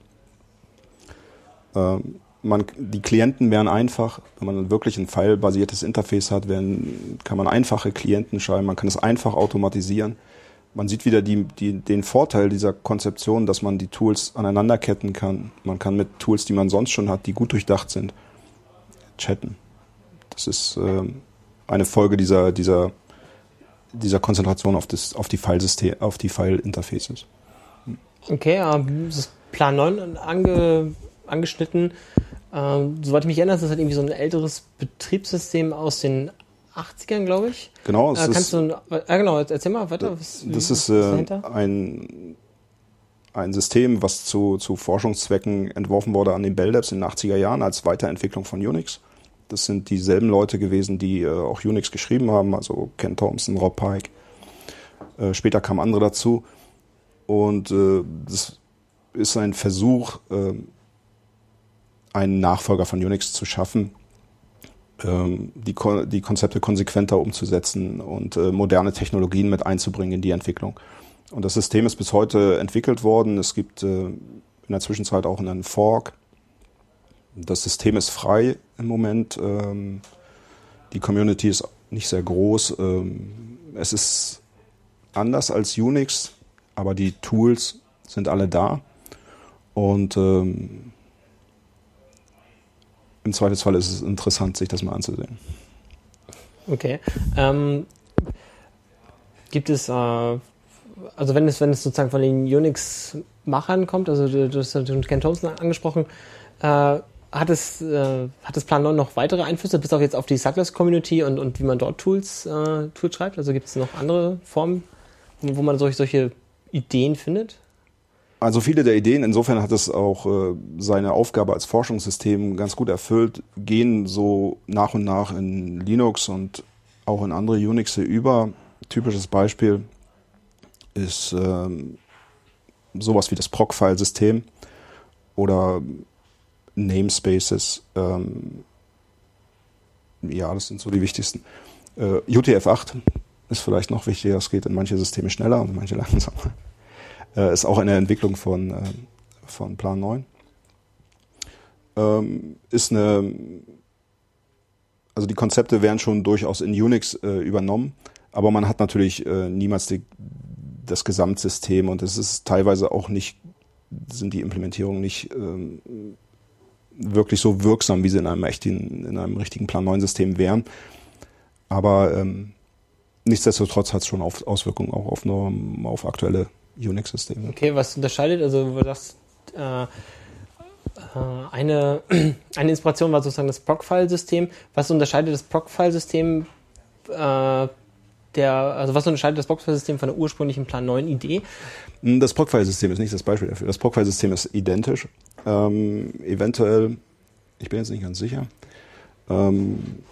Ähm, man, die Klienten wären einfach, wenn man wirklich ein File-basiertes Interface hat, werden, kann man einfache Klienten schreiben, man kann es einfach automatisieren. Man sieht wieder die, die, den Vorteil dieser Konzeption, dass man die Tools aneinanderketten kann. Man kann mit Tools, die man sonst schon hat, die gut durchdacht sind, chatten. Das ist äh, eine Folge dieser, dieser, dieser Konzentration auf, das, auf die File-System, auf die File-Interfaces. Okay, ähm, das Plan 9 ange, angeschnitten. Ähm, soweit ich mich erinnere, ist das halt irgendwie so ein älteres Betriebssystem aus den 80ern, glaube ich. Genau. Äh, kannst du, äh, genau, erzähl mal weiter. Was, das ist, äh, ein, ein System, was zu, zu Forschungszwecken entworfen wurde an den Bell Labs in den 80er Jahren als Weiterentwicklung von Unix. Das sind dieselben Leute gewesen, die äh, auch Unix geschrieben haben, also Ken Thompson, Rob Pike. Äh, später kamen andere dazu. Und äh, das ist ein Versuch, äh, einen Nachfolger von Unix zu schaffen, ähm, die, die Konzepte konsequenter umzusetzen und äh, moderne Technologien mit einzubringen in die Entwicklung. Und das System ist bis heute entwickelt worden. Es gibt äh, in der Zwischenzeit auch einen Fork. Das System ist frei im Moment. Ähm, die Community ist nicht sehr groß. Ähm, es ist anders als Unix, aber die Tools sind alle da. Und ähm, im Zweifelsfall ist es interessant, sich das mal anzusehen. Okay. Ähm, gibt es, äh, also wenn es, wenn es sozusagen von den Unix-Machern kommt, also du, du hast Ken Thompson angesprochen, äh, hat es, äh, hat das Plan 9 noch weitere Einflüsse, bis auch jetzt auf die Cyclers-Community und, und wie man dort Tools, äh, Tools schreibt? Also gibt es noch andere Formen, wo man solche, solche Ideen findet? Also viele der Ideen, insofern hat es auch äh, seine Aufgabe als Forschungssystem ganz gut erfüllt, gehen so nach und nach in Linux und auch in andere Unixe über. Typisches Beispiel ist ähm, sowas wie das Proc-File-System oder Namespaces. Ähm, ja, das sind so die wichtigsten. Äh, UTF-8 ist vielleicht noch wichtiger, es geht in manche Systeme schneller und in manche langsamer. Äh, ist auch eine Entwicklung von, äh, von Plan 9. Ähm, ist eine, also die Konzepte werden schon durchaus in Unix äh, übernommen, aber man hat natürlich äh, niemals die, das Gesamtsystem und es ist teilweise auch nicht, sind die Implementierungen nicht ähm, wirklich so wirksam, wie sie in einem echten, in einem richtigen Plan 9 System wären. Aber ähm, nichtsdestotrotz hat es schon auf, Auswirkungen auch auf, auf aktuelle Unix-Systeme. Okay, was unterscheidet, also du sagst, äh, äh eine, eine Inspiration war sozusagen das Proc-File-System. Was unterscheidet das Proc-File-System äh, der, also was unterscheidet das Proc-File-System von der ursprünglichen Plan 9 Idee? Hm, das Proc-File-System ist nicht das Beispiel dafür. Das Proc-File-System ist identisch. Ähm, eventuell, ich bin jetzt nicht ganz sicher, ähm,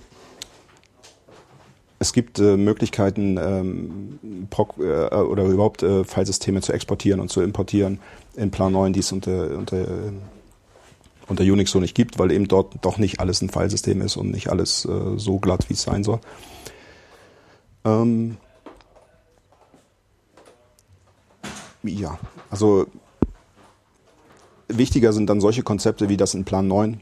es gibt äh, Möglichkeiten, ähm, Proc, äh, oder überhaupt äh, Filesysteme zu exportieren und zu importieren in Plan 9, die es unter, unter, unter Unix so nicht gibt, weil eben dort doch nicht alles ein Filesystem ist und nicht alles äh, so glatt, wie es sein soll. Ähm, ja, also wichtiger sind dann solche Konzepte wie das in Plan 9,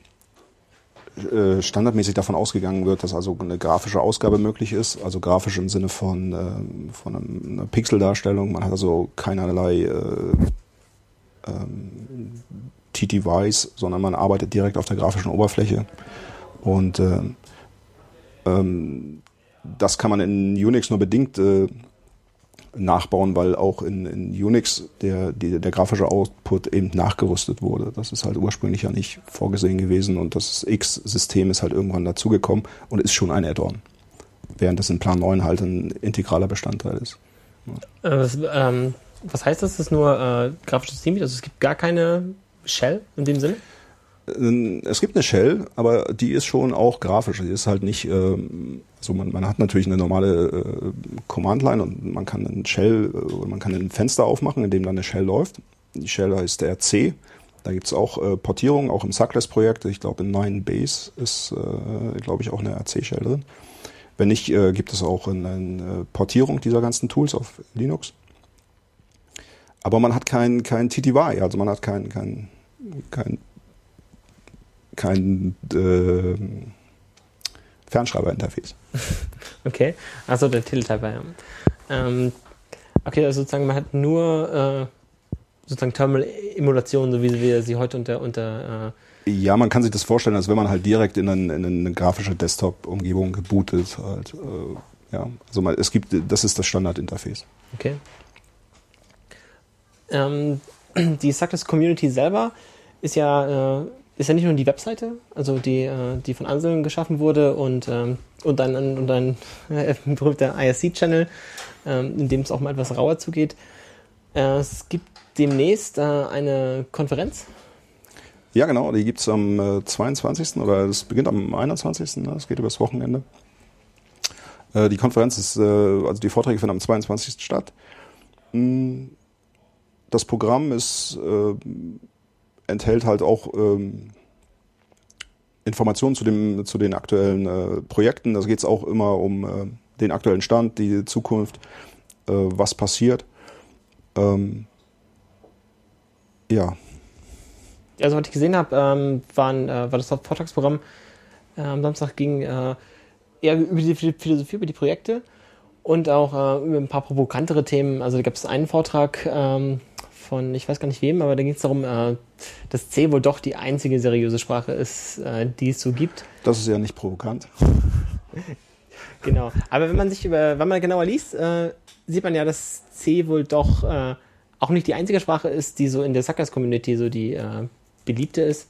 äh, standardmäßig davon ausgegangen wird, dass also eine grafische Ausgabe möglich ist, also grafisch im Sinne von, äh, von einer Pixeldarstellung. Man hat also keinerlei äh, ähm, TTYs, sondern man arbeitet direkt auf der grafischen Oberfläche. Und äh, ähm, das kann man in Unix nur bedingt äh, nachbauen, weil auch in, in Unix der, die, der grafische Output eben nachgerüstet wurde. Das ist halt ursprünglich ja nicht vorgesehen gewesen und das X-System ist halt irgendwann dazugekommen und ist schon ein Add-on. Während das in Plan 9 halt ein integraler Bestandteil ist. Ja. Äh, was, ähm, was heißt das? Das ist nur äh, grafisches System? Also es gibt gar keine Shell in dem Sinne? Ähm, es gibt eine Shell, aber die ist schon auch grafisch. Die ist halt nicht, ähm, also man, man hat natürlich eine normale äh, Command-Line und man kann ein Shell äh, man kann ein Fenster aufmachen, in dem dann eine Shell läuft. Die Shell heißt RC. Da gibt's auch äh, Portierungen, auch im Suckless-Projekt. Ich glaube, in 9 Base ist, äh, glaube ich, auch eine RC-Shell drin. Wenn nicht, äh, gibt es auch eine, eine Portierung dieser ganzen Tools auf Linux. Aber man hat kein, kein TTY, also man hat kein, kein, kein kein äh, Fernschreiber-Interface. Okay, also der Teletyper, ja. Ähm, okay, also sozusagen man hat nur äh, sozusagen Terminal-Emulation, so wie wir sie heute unter, unter äh ja, man kann sich das vorstellen, als wenn man halt direkt in, einen, in eine grafische Desktop-Umgebung gebootet halt. Äh, ja, also man, es gibt, das ist das Standard-Interface. Okay. Ähm, die Success Community selber ist ja äh, ist ja nicht nur die Webseite, also die, äh, die von Anselm geschaffen wurde und, ähm, und ein, und ein äh, berühmter IRC-Channel, ähm, in dem es auch mal etwas rauer zugeht. Äh, es gibt demnächst eine Konferenz. Ja, genau, die gibt es am äh, 22. oder es beginnt am 21. Ne? Es geht übers Wochenende. Die Konferenz ist, also die Vorträge finden am 22. statt. Hm, das Programm ist enthält halt auch ähm, Informationen zu, dem, zu den aktuellen äh, Projekten. Da geht es auch immer um äh, den aktuellen Stand, die Zukunft, äh, was passiert. Ähm, ja. Also, was ich gesehen habe, ähm, waren, äh, war das Vortragsprogramm äh, am Samstag ging äh, eher über die Philosophie, über die Projekte und auch über ein paar provokantere Themen. Also da gab es einen Vortrag ähm, von, ich weiß gar nicht wem, aber da ging es darum, äh, dass C wohl doch die einzige seriöse Sprache ist, äh, die es so gibt. Das ist ja nicht provokant. genau. Aber wenn man sich über, wenn man genauer liest, äh, sieht man ja, dass C wohl doch äh, auch nicht die einzige Sprache ist, die so in der Suckers-Community so die äh, beliebte ist.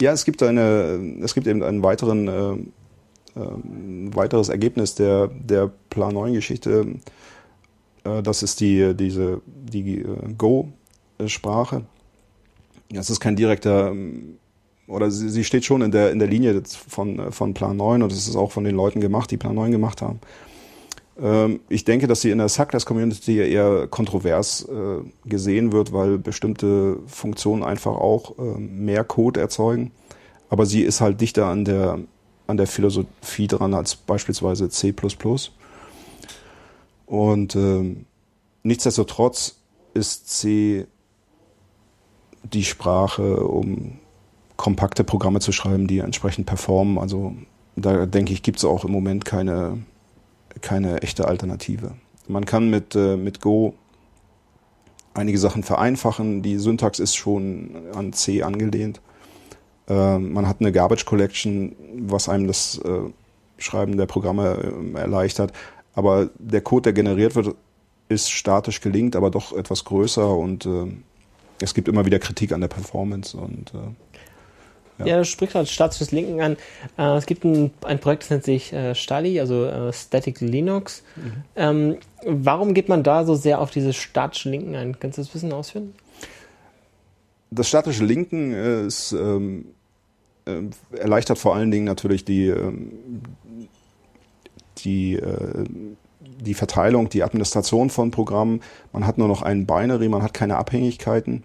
Ja, es gibt eine, es gibt eben einen weiteren, äh, äh, weiteres Ergebnis der, der Plan 9 Geschichte. Äh, das ist die, diese, die äh, Go-Sprache. Das ist kein direkter, ähm, oder sie, sie steht schon in der, in der Linie von, von Plan 9 und es ist auch von den Leuten gemacht, die Plan 9 gemacht haben. Ähm, ich denke, dass sie in der Suckless-Community eher kontrovers äh, gesehen wird, weil bestimmte Funktionen einfach auch äh, mehr Code erzeugen. Aber sie ist halt dichter an der, an der Philosophie dran als beispielsweise C++. Und äh, nichtsdestotrotz ist C die Sprache, um kompakte Programme zu schreiben, die entsprechend performen. Also da denke ich, gibt es auch im Moment keine keine echte Alternative. Man kann mit, äh, mit Go einige Sachen vereinfachen. Die Syntax ist schon an C angelehnt. Äh, man hat eine Garbage Collection, was einem das äh, Schreiben der Programme äh, erleichtert. Aber der Code, der generiert wird, ist statisch gelingt, aber doch etwas größer und äh, es gibt immer wieder Kritik an der Performance und äh, ja, ja das spricht halt statisches Linken an. Äh, es gibt ein, ein, Projekt, das nennt sich äh, Stali, also äh, Static Linux. Mhm. Ähm, warum geht man da so sehr auf diese statischen Linken ein? Kannst du das ein bisschen ausführen? Das statische Linken ist, ähm, äh, erleichtert vor allen Dingen natürlich die, ähm, die, äh, die Verteilung, die Administration von Programmen. Man hat nur noch ein Binary, man hat keine Abhängigkeiten.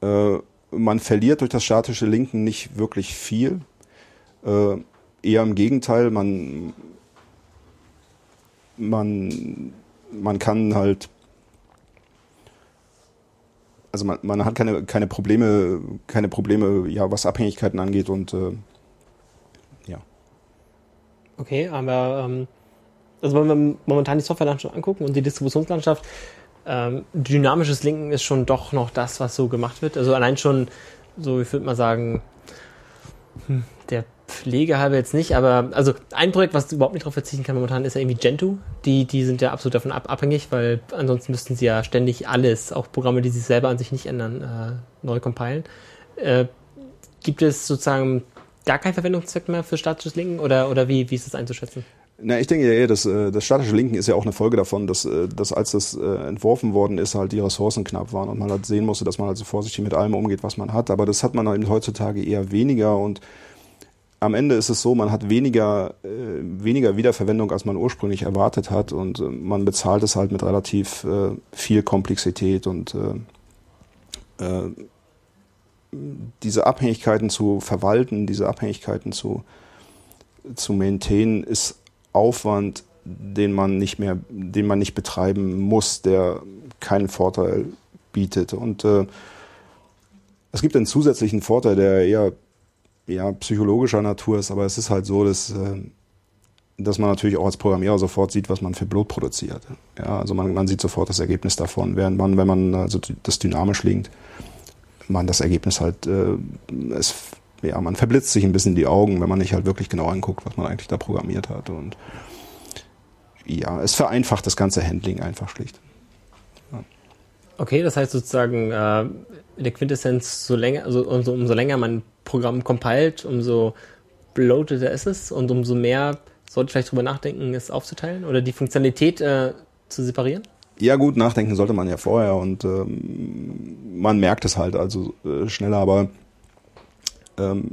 Äh, man verliert durch das statische Linken nicht wirklich viel. Äh, eher im Gegenteil, man, man, man kann halt, also man, man hat keine, keine Probleme, keine Probleme, ja, was Abhängigkeiten angeht und äh. Okay, aber ähm, also wenn wir momentan die Softwarelandschaft angucken und die Distributionslandschaft, ähm, dynamisches Linken ist schon doch noch das, was so gemacht wird. Also allein schon, so ich würde mal sagen, hm, der Pflege halber jetzt nicht, aber also ein Projekt, was überhaupt nicht darauf verzichten kann momentan, ist ja irgendwie Gentoo. Die, die sind ja absolut davon ab, abhängig, weil ansonsten müssten sie ja ständig alles, auch Programme, die sich selber an sich nicht ändern, äh, neu compilen. Äh, gibt es sozusagen gar keinen Verwendungszweck mehr für statisches Linken oder, oder wie, wie ist das einzuschätzen? Na, ich denke ja das, äh, das statische Linken ist ja auch eine Folge davon, dass, äh, dass als das äh, entworfen worden ist, halt die Ressourcen knapp waren und man halt sehen musste, dass man also vorsichtig mit allem umgeht, was man hat. Aber das hat man eben heutzutage eher weniger und am Ende ist es so, man hat weniger, äh, weniger Wiederverwendung, als man ursprünglich erwartet hat und äh, man bezahlt es halt mit relativ äh, viel Komplexität und äh, äh, diese Abhängigkeiten zu verwalten, diese Abhängigkeiten zu, zu maintainen, ist Aufwand, den man nicht mehr, den man nicht betreiben muss, der keinen Vorteil bietet. Und äh, es gibt einen zusätzlichen Vorteil, der eher ja, psychologischer Natur ist, aber es ist halt so, dass, äh, dass man natürlich auch als Programmierer sofort sieht, was man für Blut produziert. Ja, also man, man sieht sofort das Ergebnis davon, während man, wenn man also das dynamisch linkt, man das Ergebnis halt, äh, es ja, man verblitzt sich ein bisschen die Augen, wenn man nicht halt wirklich genau anguckt, was man eigentlich da programmiert hat. Und ja, es vereinfacht das ganze Handling einfach schlicht. Okay, das heißt sozusagen, äh, in der Quintessenz, so länger, also umso, umso länger man ein Programm compiled, umso bloateter ist es und umso mehr sollte ich vielleicht drüber nachdenken, es aufzuteilen oder die Funktionalität äh, zu separieren? Ja gut, nachdenken sollte man ja vorher und ähm, man merkt es halt also äh, schneller, aber ähm,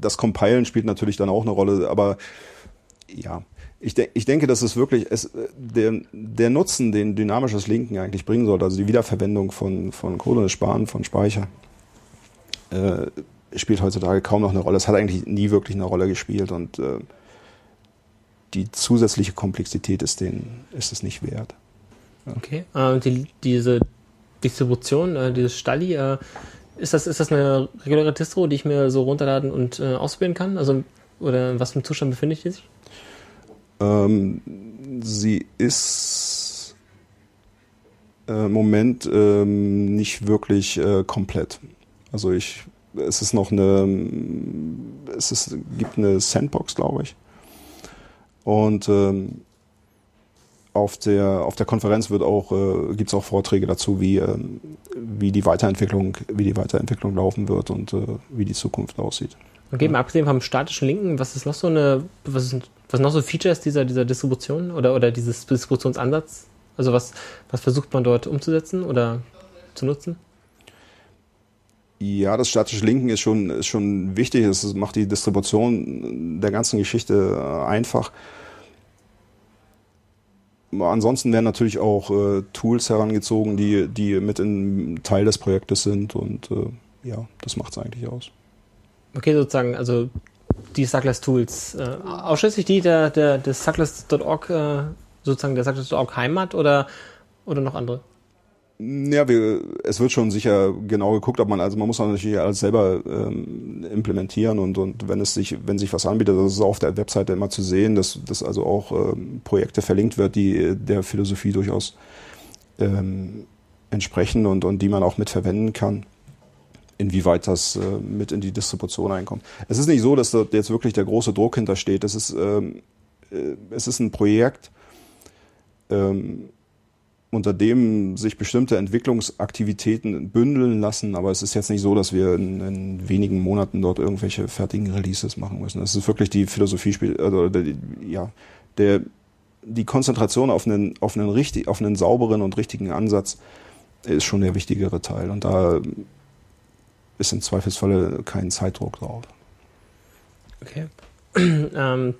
das Compilen spielt natürlich dann auch eine Rolle, aber ja, ich, de ich denke, dass es wirklich es, der, der Nutzen, den dynamisches Linken eigentlich bringen sollte, also die Wiederverwendung von, von Code, das Sparen von Speicher, äh, spielt heutzutage kaum noch eine Rolle. Es hat eigentlich nie wirklich eine Rolle gespielt und äh, die zusätzliche Komplexität ist, den, ist es nicht wert. Ja. Okay, äh, die, diese Distribution, äh, dieses Stalli, äh, ist, das, ist das eine reguläre Distro, die ich mir so runterladen und äh, ausprobieren kann? Also, oder in was für einem Zustand befindet die sich? Ähm, sie ist äh, im Moment ähm, nicht wirklich äh, komplett. Also ich, es ist noch eine, es ist, gibt eine Sandbox, glaube ich. Und ähm, auf der, auf der Konferenz wird auch, äh, gibt es auch Vorträge dazu, wie, äh, wie die Weiterentwicklung, wie die Weiterentwicklung laufen wird und äh, wie die Zukunft aussieht. Okay, mal abgesehen vom statischen Linken, was ist noch so eine, was ist, was noch so Features dieser, dieser Distribution oder, oder dieses Distributionsansatz? Also was, was versucht man dort umzusetzen oder zu nutzen? Ja, das statische Linken ist schon, ist schon wichtig. Es macht die Distribution der ganzen Geschichte äh, einfach. Ansonsten werden natürlich auch äh, Tools herangezogen, die, die mit in Teil des Projektes sind und äh, ja, das macht es eigentlich aus. Okay, sozusagen, also die Suckless Tools, äh, ausschließlich die der, der, des Suckless.org, äh, sozusagen der Suckless.org Heimat oder, oder noch andere? Ja, wir, es wird schon sicher genau geguckt, ob man, also man muss natürlich alles selber ähm, implementieren und, und wenn es sich, wenn sich was anbietet, das ist auf der Webseite immer zu sehen, dass, dass also auch ähm, Projekte verlinkt wird, die der Philosophie durchaus ähm, entsprechen und, und die man auch mitverwenden kann, inwieweit das äh, mit in die Distribution einkommt. Es ist nicht so, dass da jetzt wirklich der große Druck hintersteht. Es ist, ähm, äh, es ist ein Projekt, ähm, unter dem sich bestimmte Entwicklungsaktivitäten bündeln lassen, aber es ist jetzt nicht so, dass wir in, in wenigen Monaten dort irgendwelche fertigen Releases machen müssen. Es ist wirklich die Philosophie, also der, ja, der, die Konzentration auf einen, auf einen richtig, auf einen sauberen und richtigen Ansatz ist schon der wichtigere Teil und da ist im Zweifelsfalle kein Zeitdruck drauf. Okay. ähm,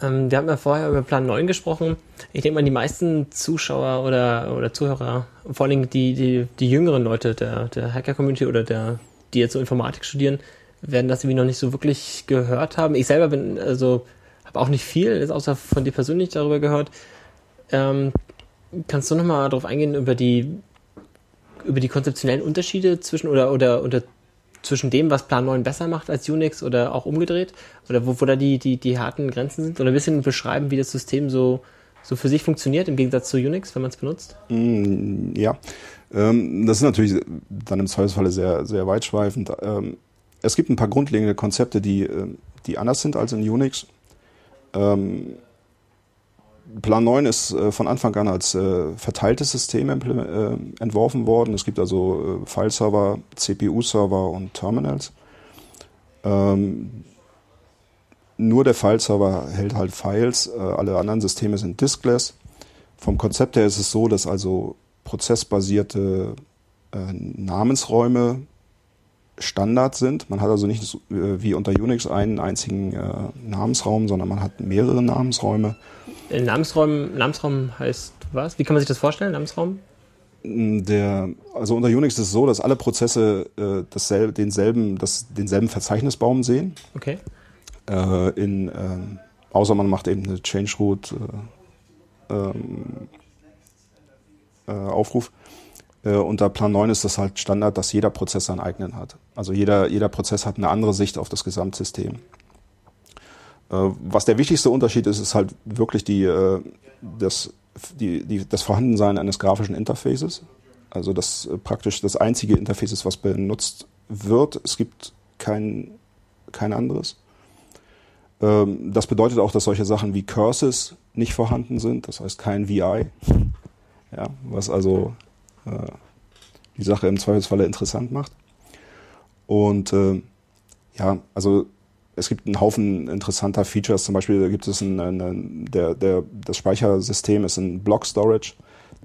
ähm, wir haben ja vorher über Plan 9 gesprochen. Ich denke mal, die meisten Zuschauer oder, oder Zuhörer, vor allem die, die, die jüngeren Leute der, der Hacker-Community oder der, die jetzt so Informatik studieren, werden das irgendwie noch nicht so wirklich gehört haben. Ich selber bin, also, habe auch nicht viel, außer von dir persönlich darüber gehört. Ähm, kannst du nochmal darauf eingehen, über die, über die konzeptionellen Unterschiede zwischen oder, oder, oder zwischen dem, was Plan 9 besser macht als Unix oder auch umgedreht? Oder wo, wo da die, die, die harten Grenzen sind? Oder ein bisschen beschreiben, wie das System so, so für sich funktioniert im Gegensatz zu Unix, wenn man es benutzt? Mm, ja, ähm, das ist natürlich dann im Zweifelsfalle sehr, sehr weitschweifend. Ähm, es gibt ein paar grundlegende Konzepte, die, äh, die anders sind als in Unix. Ähm, Plan 9 ist äh, von Anfang an als äh, verteiltes System äh, entworfen worden. Es gibt also File-Server, CPU-Server und Terminals. Ähm, nur der File-Server hält halt Files, alle anderen Systeme sind diskless. Vom Konzept her ist es so, dass also prozessbasierte Namensräume Standard sind. Man hat also nicht wie unter Unix einen einzigen Namensraum, sondern man hat mehrere Namensräume. Äh, Namensraum, Namensraum heißt was? Wie kann man sich das vorstellen, Namensraum? Der, also unter Unix ist es so, dass alle Prozesse äh, dasselbe, denselben, das, denselben Verzeichnisbaum sehen. Okay. Äh, in, äh, außer man macht eben eine Change Root äh, ähm, äh, Aufruf. Äh, unter Plan 9 ist das halt Standard, dass jeder Prozess seinen eigenen hat. Also jeder, jeder Prozess hat eine andere Sicht auf das Gesamtsystem. Äh, was der wichtigste Unterschied ist, ist halt wirklich die, äh, das, die, die, das Vorhandensein eines grafischen Interfaces. Also das äh, praktisch das einzige Interface ist, was benutzt wird. Es gibt kein, kein anderes. Ähm, das bedeutet auch, dass solche Sachen wie Curses nicht vorhanden sind, das heißt kein VI. Ja, was also äh, die Sache im Zweifelsfalle interessant macht. Und äh, ja, also es gibt einen Haufen interessanter Features. Zum Beispiel gibt es ein, ein, der, der, das Speichersystem ist ein Block Storage,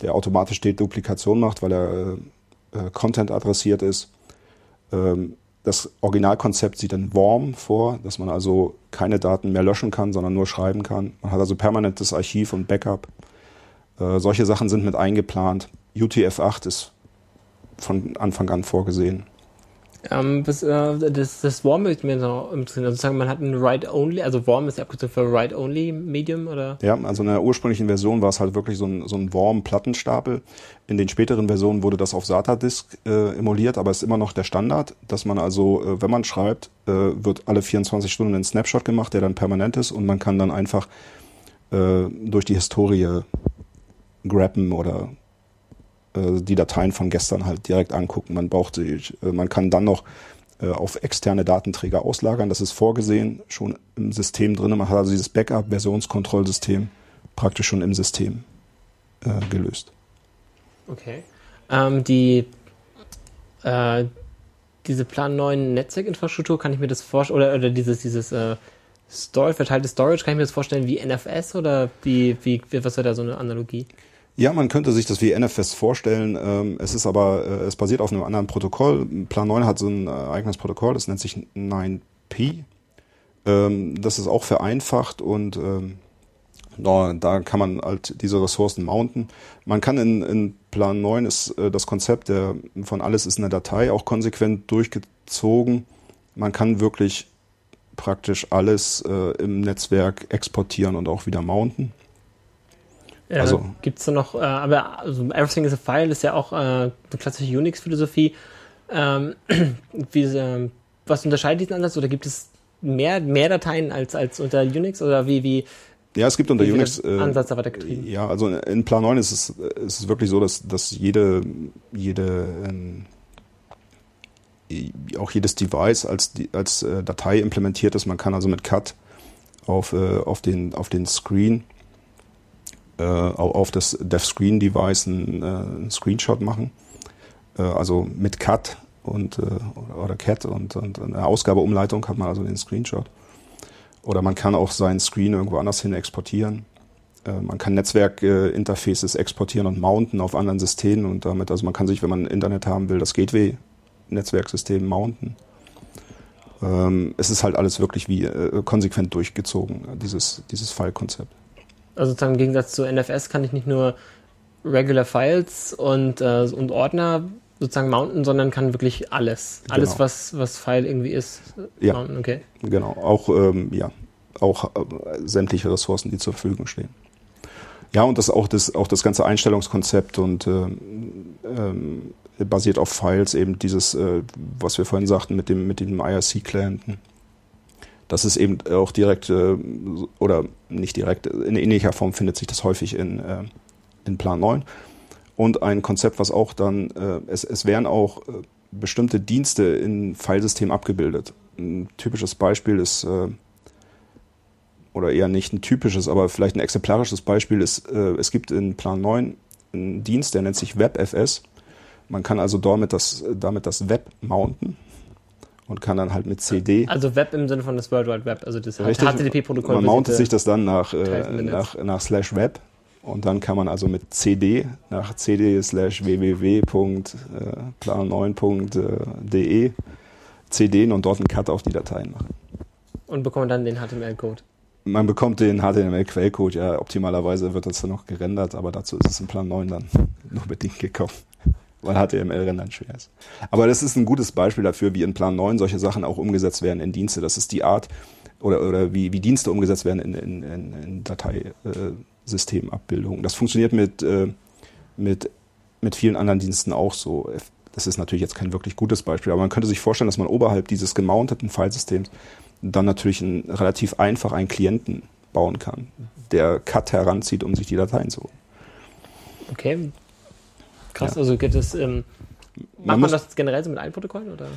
der automatisch Deduplikation macht, weil er äh, Content adressiert ist. Ähm, das Originalkonzept sieht ein Worm vor, dass man also keine Daten mehr löschen kann, sondern nur schreiben kann. Man hat also permanentes Archiv und Backup. Äh, solche Sachen sind mit eingeplant. UTF-8 ist von Anfang an vorgesehen. Ähm, das, äh, das, das Warm ist mir noch im Sinn. Also sagen, man hat ein Write-Only, also Warm ist die Abkürzung für Write-Only-Medium, oder? Ja, also in der ursprünglichen Version war es halt wirklich so ein, so ein Warm-Plattenstapel. In den späteren Versionen wurde das auf SATA-Disk äh, emuliert, aber es ist immer noch der Standard, dass man also, äh, wenn man schreibt, äh, wird alle 24 Stunden ein Snapshot gemacht, der dann permanent ist und man kann dann einfach äh, durch die Historie grabben oder äh, die Dateien von gestern halt direkt angucken. Man braucht sie, äh, man kann dann noch äh, auf externe Datenträger auslagern. Das ist vorgesehen schon im System drin. Man hat also dieses Backup-Versionskontrollsystem praktisch schon im System gelöst. Okay. Ähm, die diese Plan 9 Netzwerkinfrastruktur, kann ich mir das vorstellen, oder, oder dieses, dieses äh, Storage, verteilte Storage, kann ich mir das vorstellen wie NFS oder wie, wie, was wäre da so eine Analogie? Ja, man könnte sich das wie NFS vorstellen. Ähm, es ist aber, äh, es basiert auf einem anderen Protokoll. Plan 9 hat so ein äh, eigenes Protokoll, das nennt sich 9P. Ähm, das ist auch vereinfacht und ähm, da, kann man halt diese Ressourcen mounten. Man kann in, in Plan 9 ist äh, das Konzept der, von alles ist eine Datei auch konsequent durchgezogen. Man kann wirklich praktisch alles im Netzwerk exportieren und auch wieder mounten. Äh, also gibt es da noch, äh, aber also Everything is a File ist ja auch äh, eine klassische Unix-Philosophie. Ähm, wie, äh, was unterscheidet diesen Ansatz oder gibt es mehr, mehr Dateien als, als unter Unix oder wie, wie ja, es gibt unter Unix äh, Ansatz weitergetrieben. Ja, also in Plan 9 ist es, ist es wirklich so, dass, dass jede, jede ähm, auch jedes Device als, als äh, Datei implementiert ist. Man kann also mit Cut auf, äh, auf, den, auf den Screen äh, auf das DevScreen-Device einen, äh, Screenshot machen. Äh, also mit Cut und äh, oder Cat und, und eine Ausgabeumleitung hat man also den Screenshot. Oder man kann auch seinen Screen irgendwo anders hin exportieren. Äh, man kann Netzwerkinterfaces exportieren und mounten auf anderen Systemen und damit, also man kann sich, wenn man Internet haben will, das Gateway-Netzwerksystem mounten. Ähm, es ist halt alles wirklich wie äh, konsequent durchgezogen, dieses, dieses File-Konzept. Also sozusagen im Gegensatz zu NFS kann ich nicht nur Regular Files und, äh, und Ordner sozusagen mounten, sondern kann wirklich alles. Genau. Alles, was, was File irgendwie ist, ja. mounten, okay. Genau, auch, ähm, ja, auch äh, sämtliche Ressourcen, die zur Verfügung stehen. Ja, und das auch das, auch das ganze Einstellungskonzept und ähm, ähm, basiert auf Files, eben dieses, äh, was wir vorhin sagten, mit dem, mit dem IRC-Clienten. Das ist eben auch direkt äh, oder nicht direkt, in ähnlicher Form findet sich das häufig in, äh, in Plan 9. Und ein Konzept, was auch dann, äh, es, es werden auch äh, bestimmte Dienste in Filesystem abgebildet. Ein typisches Beispiel ist, äh, oder eher nicht ein typisches, aber vielleicht ein exemplarisches Beispiel ist, äh, es gibt in Plan 9 einen Dienst, der nennt sich WebFS. Man kann also damit das, damit das Web mounten und kann dann halt mit CD. Also Web im Sinne von das World Wide Web, also das HTTP-Protokoll. Man mountet sich das dann nach, äh, nach, nach slash web und dann kann man also mit CD nach cd slash www.plan9.de CDen und dort einen Cut auf die Dateien machen. Und bekommt dann den HTML-Code. Man bekommt den HTML-Quellcode, ja, optimalerweise wird das dann noch gerendert, aber dazu ist es in Plan 9 dann nur bedingt gekommen weil HTML-Rendern schwer ist. Aber das ist ein gutes Beispiel dafür, wie in Plan 9 solche Sachen auch umgesetzt werden in Dienste. Das ist die Art, oder, oder wie, wie Dienste umgesetzt werden in, in, in, in Dateisystemabbildungen. Das funktioniert mit, äh, mit, mit vielen anderen Diensten auch so. Das ist natürlich jetzt kein wirklich gutes Beispiel, aber man könnte sich vorstellen, dass man oberhalb dieses gemounteten Filesystems dann natürlich ein, relativ einfach einen Klienten bauen kann, der Cut heranzieht, um sich die Dateien zu holen. Okay, Krass, ja. also geht es, ähm, macht man, man das generell so mit allen Protokollen oder?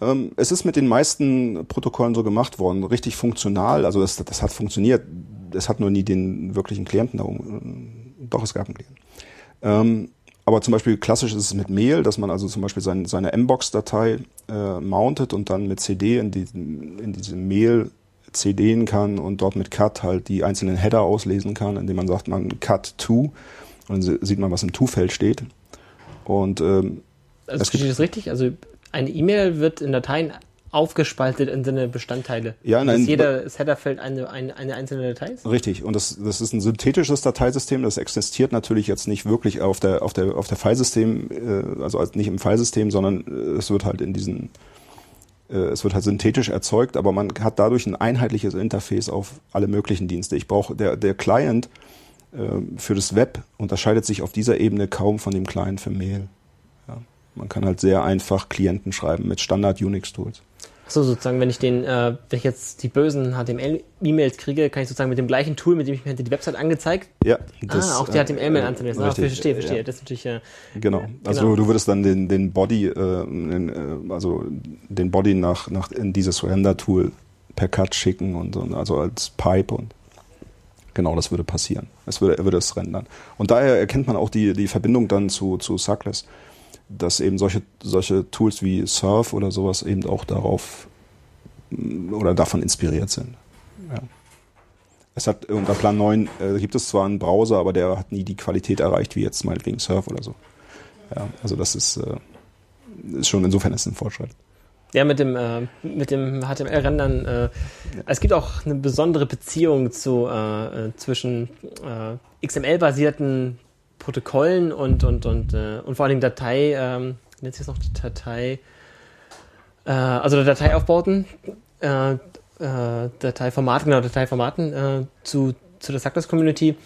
Ähm, es ist mit den meisten Protokollen so gemacht worden, richtig funktional, also das, das hat funktioniert. Es hat nur nie den wirklichen Klienten da Doch, es gab einen Klienten. Ähm, aber zum Beispiel klassisch ist es mit Mail, dass man also zum Beispiel sein, seine Mbox-Datei äh, mountet und dann mit CD in, die, in diese Mail CDen kann und dort mit Cut halt die einzelnen Header auslesen kann, indem man sagt, man Cut to und dann sieht man, was im To-Feld steht. Und ähm, also verstehe ich das richtig? Also eine E-Mail wird in Dateien aufgespaltet in seine Bestandteile. Ja, nein. Jeder Headerfeld eine, eine, eine einzelne Datei ist? Richtig. Und das, das ist ein synthetisches Dateisystem. Das existiert natürlich jetzt nicht wirklich auf der, auf der, auf der Filesystem, äh, also nicht im Filesystem, sondern äh, es wird halt in diesen Äh, es wird halt synthetisch erzeugt, aber man hat dadurch ein einheitliches Interface auf alle möglichen Dienste. Ich brauche der der Client für das Web unterscheidet sich auf dieser Ebene kaum von dem Client für Mail. Ja. Man kann halt sehr einfach Klienten schreiben mit Standard Unix Tools. So sozusagen, wenn ich den, äh, wenn ich jetzt die bösen HTML-E-Mails kriege, kann ich sozusagen mit dem gleichen Tool, mit dem ich mir hätte die Website angezeigt. Ja, das, ah, auch die HTML-Mail äh, anzulesen. Ah, verstehe, verstehe. Ja. Das ist natürlich. Äh, genau. Also genau. du würdest dann den, den Body, äh, äh, also den Body nach, nach in dieses Render-Tool per Cut schicken und, und also als Pipe und genau das würde passieren. Es würde, würde es rendern. Und daher erkennt man auch die, die Verbindung dann zu, zu Suckless dass eben solche, solche Tools wie Surf oder sowas eben auch darauf mm, oder davon inspiriert sind. Ja. Es hat unter Plan 9 äh, gibt es zwar einen Browser, aber der hat nie die Qualität erreicht wie jetzt meinetwegen Surf oder so. Ja, also das ist, äh, ist schon insofern ist ein Fortschritt. Ja, mit dem, äh, mit dem HTML-Rendern. Äh. Es gibt auch eine besondere Beziehung zu, äh, äh zwischen äh, XML-basierten Protokollen und, und, und, äh, und vor allem Datei, ähm, nennt sich das noch Datei, also Dateiaufbauten, Dateiformaten, genau, Dateiformaten äh, zu, zu der Success Community.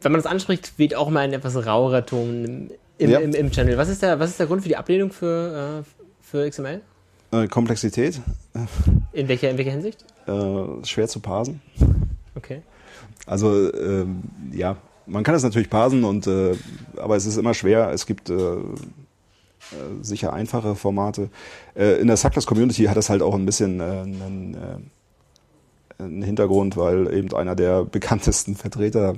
Wenn man das anspricht, weht auch immer ein etwas rauerer Ton im, ja. im, im, Channel. Was ist, der, was ist der Grund für die Ablehnung für, für XML? Äh, Komplexität. In welcher, in welcher Hinsicht? Äh, schwer zu parsen. Okay. Also, ähm, ja, man kann es natürlich parsen und äh, aber es ist immer schwer. Es gibt äh, äh, sicher einfache Formate. In der Suckless Community hat das halt auch ein bisschen einen, einen Hintergrund, weil eben einer der bekanntesten Vertreter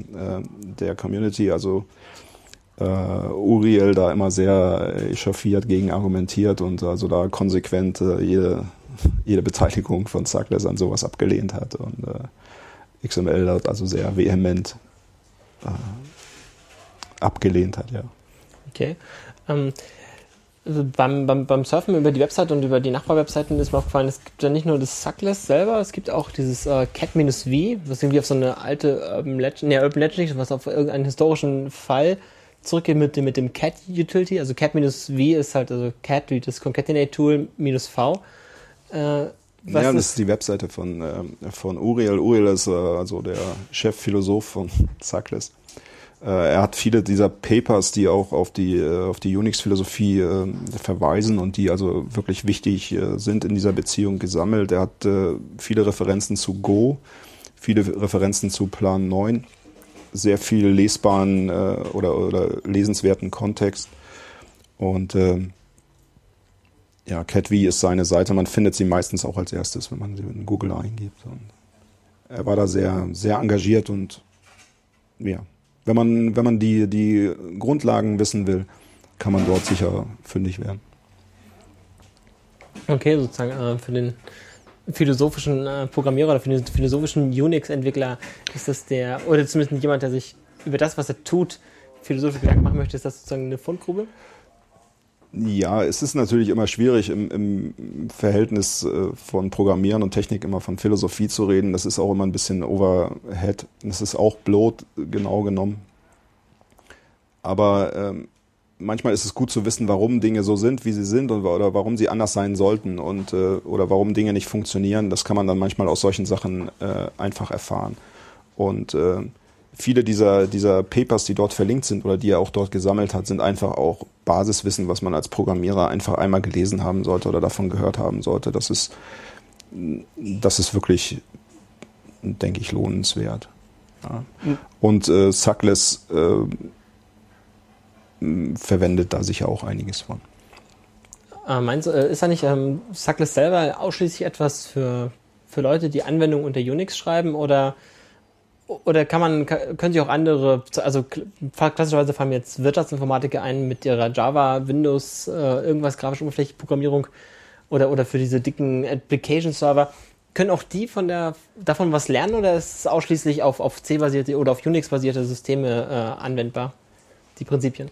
der Community, also äh, Uriel, da immer sehr echauffiert gegen argumentiert und also da konsequent äh, jede, jede Beteiligung von Suckless an sowas abgelehnt hat und äh, XML dort also sehr vehement äh, abgelehnt hat, ja. Okay. Ähm, also beim, beim, beim Surfen über die Website und über die Nachbarwebseiten ist mir aufgefallen, es gibt ja nicht nur das Suckless selber, es gibt auch dieses äh, Cat-V, was irgendwie auf so eine alte Urban Legend, nee, Urban Legend, was auf irgendeinen historischen Fall zurückgeht mit dem, mit dem Cat Utility. Also Cat-V ist halt, also Cat das Concatenate Tool minus V. Äh, ja, das ist die Webseite von, äh, von Uriel. Uriel ist äh, also der Chefphilosoph von Suckless. Äh, er hat viele dieser Papers, die auch auf die, äh, auf die Unix-Philosophie äh, verweisen und die also wirklich wichtig sind in dieser Beziehung gesammelt. Er hat viele Referenzen zu Go, viele Referenzen zu Plan 9, sehr viel lesbaren oder, oder lesenswerten Kontext. Und ja, CatV ist seine Seite. Man findet sie meistens auch als erstes, wenn man sie in Google eingibt. Und er war da sehr, sehr engagiert und ja, wenn man, wenn man die, die Grundlagen wissen will, kann man dort sicher fündig werden. Okay, sozusagen äh, für den philosophischen äh, Programmierer oder philosophischen Unix-Entwickler ist das der, oder zumindest jemand, der sich über das, was er tut, philosophische Gedanken machen möchte, ist das sozusagen eine Fundgrube? Ja, es ist natürlich immer schwierig im, im Verhältnis äh, von Programmieren und Technik immer von Philosophie zu reden. Das ist auch immer ein bisschen overhead. Das ist auch blot genau genommen. Aber ähm, manchmal ist es gut zu wissen, warum Dinge so sind, wie sie sind und, oder warum sie anders sein sollten und äh, oder warum Dinge nicht funktionieren. Das kann man dann manchmal aus solchen Sachen äh, einfach erfahren. Und äh, viele dieser, dieser Papers, die dort verlinkt sind oder die er auch dort gesammelt hat, sind einfach auch Basiswissen, was man als Programmierer einfach einmal gelesen haben sollte oder davon gehört haben sollte. Das ist, das ist wirklich, denke ich, lohnenswert. Ja. Mhm. Und äh, Suckless äh, verwendet da sicher auch einiges von. Äh, meinst äh, ist da nicht ähm, Suckless selber ausschließlich etwas für, für Leute, die Anwendungen unter Unix schreiben oder oder kann man, können sich auch andere, also klassischerweise fallen jetzt Wirtschaftsinformatiker ein mit ihrer Java, Windows, äh, irgendwas grafische Oberfläche-Programmierung oder, oder für diese dicken Application-Server. Können auch die von der, davon was lernen oder ist es ausschließlich auf, auf C-basierte oder auf Unix-basierte Systeme äh, anwendbar, die Prinzipien?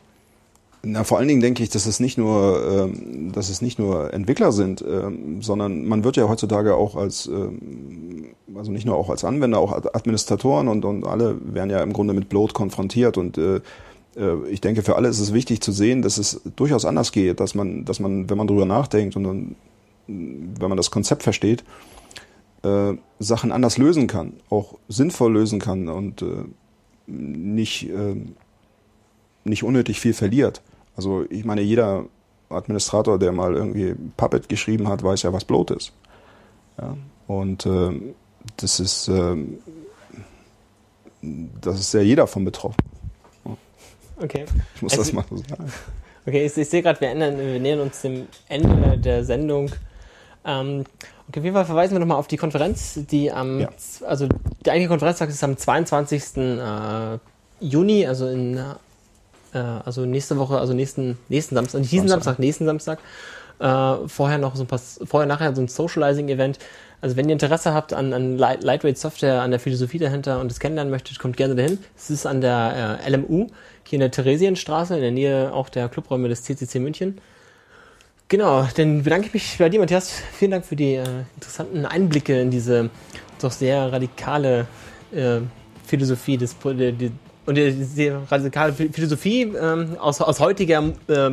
Na, vor allen Dingen denke ich, dass es nicht nur, ähm, dass es nicht nur Entwickler sind, ähm, sondern man wird ja heutzutage auch als, ähm, also nicht nur auch als Anwender, auch Administratoren und, und alle werden ja im Grunde mit Bloat konfrontiert und äh, äh, ich denke, für alle ist es wichtig zu sehen, dass es durchaus anders geht, dass man, dass man, wenn man drüber nachdenkt und dann wenn man das Konzept versteht, äh, Sachen anders lösen kann, auch sinnvoll lösen kann und äh, nicht, äh, nicht unnötig viel verliert. Also ich meine, jeder Administrator, der mal irgendwie Puppet geschrieben hat, weiß ja, was Bloat ist. Ja? Und äh, das ist äh, das ist ja jeder von betroffen. Okay. Ich muss Also- das mal so sagen. Okay, ich, ich sehe gerade, wir, ändern- wir nähern uns dem Ende der Sendung. Ähm, okay, auf jeden Fall verweisen wir nochmal auf die Konferenz, die am, Ja. also der eigentliche Konferenztag ist am 22. Äh, Juni, also in, äh, also nächste Woche, also nächsten, nächsten Samstag, nicht diesen Samstag. Nächsten Samstag. Äh, vorher noch so ein paar, vorher nachher so ein Socializing-Event. Also wenn ihr Interesse habt an, an Light- Lightweight Software, an der Philosophie dahinter und es kennenlernen möchtet, kommt gerne dahin. Es ist an der äh, LMU, hier in der Theresienstraße, in der Nähe auch der Clubräume des CCC München. Genau, dann bedanke ich mich bei dir, Matthias. Vielen Dank für die äh, interessanten Einblicke in diese doch sehr radikale äh, Philosophie des und die, die radikale Philosophie ähm, aus, aus heutiger äh,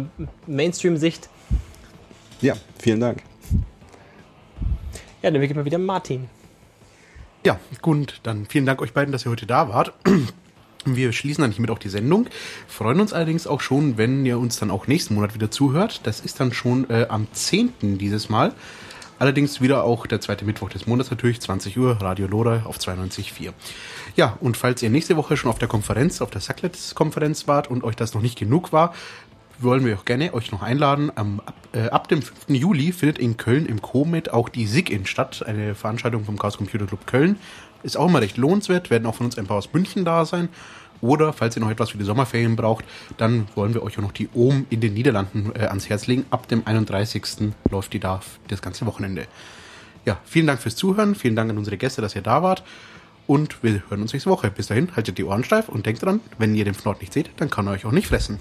Mainstream-Sicht. Ja, vielen Dank. Ja, dann beginnt mal wieder Martin. Ja, gut, dann vielen Dank euch beiden, dass ihr heute da wart. Wir schließen dann hiermit auch die Sendung. Freuen uns allerdings auch schon, wenn ihr uns dann auch nächsten Monat wieder zuhört. Das ist dann schon äh, am 10. dieses Mal. Allerdings wieder auch der zweite Mittwoch des Monats natürlich, 20 Uhr, Radio Lora auf 92.4. Ja, und falls ihr nächste Woche schon auf der Konferenz, auf der Sacklets-Konferenz wart und euch das noch nicht genug war, wollen wir auch gerne euch noch einladen. Ab, äh, ab dem 5. Juli findet in Köln im Comet auch die SIG-In statt, eine Veranstaltung vom Chaos Computer Club Köln. Ist auch immer recht lohnenswert, werden auch von uns ein paar aus München da sein. Oder falls ihr noch etwas für die Sommerferien braucht, dann wollen wir euch auch noch die OM in den Niederlanden äh, ans Herz legen. Ab dem 31. läuft die da das ganze Wochenende. Ja, vielen Dank fürs Zuhören, vielen Dank an unsere Gäste, dass ihr da wart. Und wir hören uns nächste Woche. Bis dahin, haltet die Ohren steif und denkt dran, wenn ihr den Fnord nicht seht, dann kann er euch auch nicht fressen.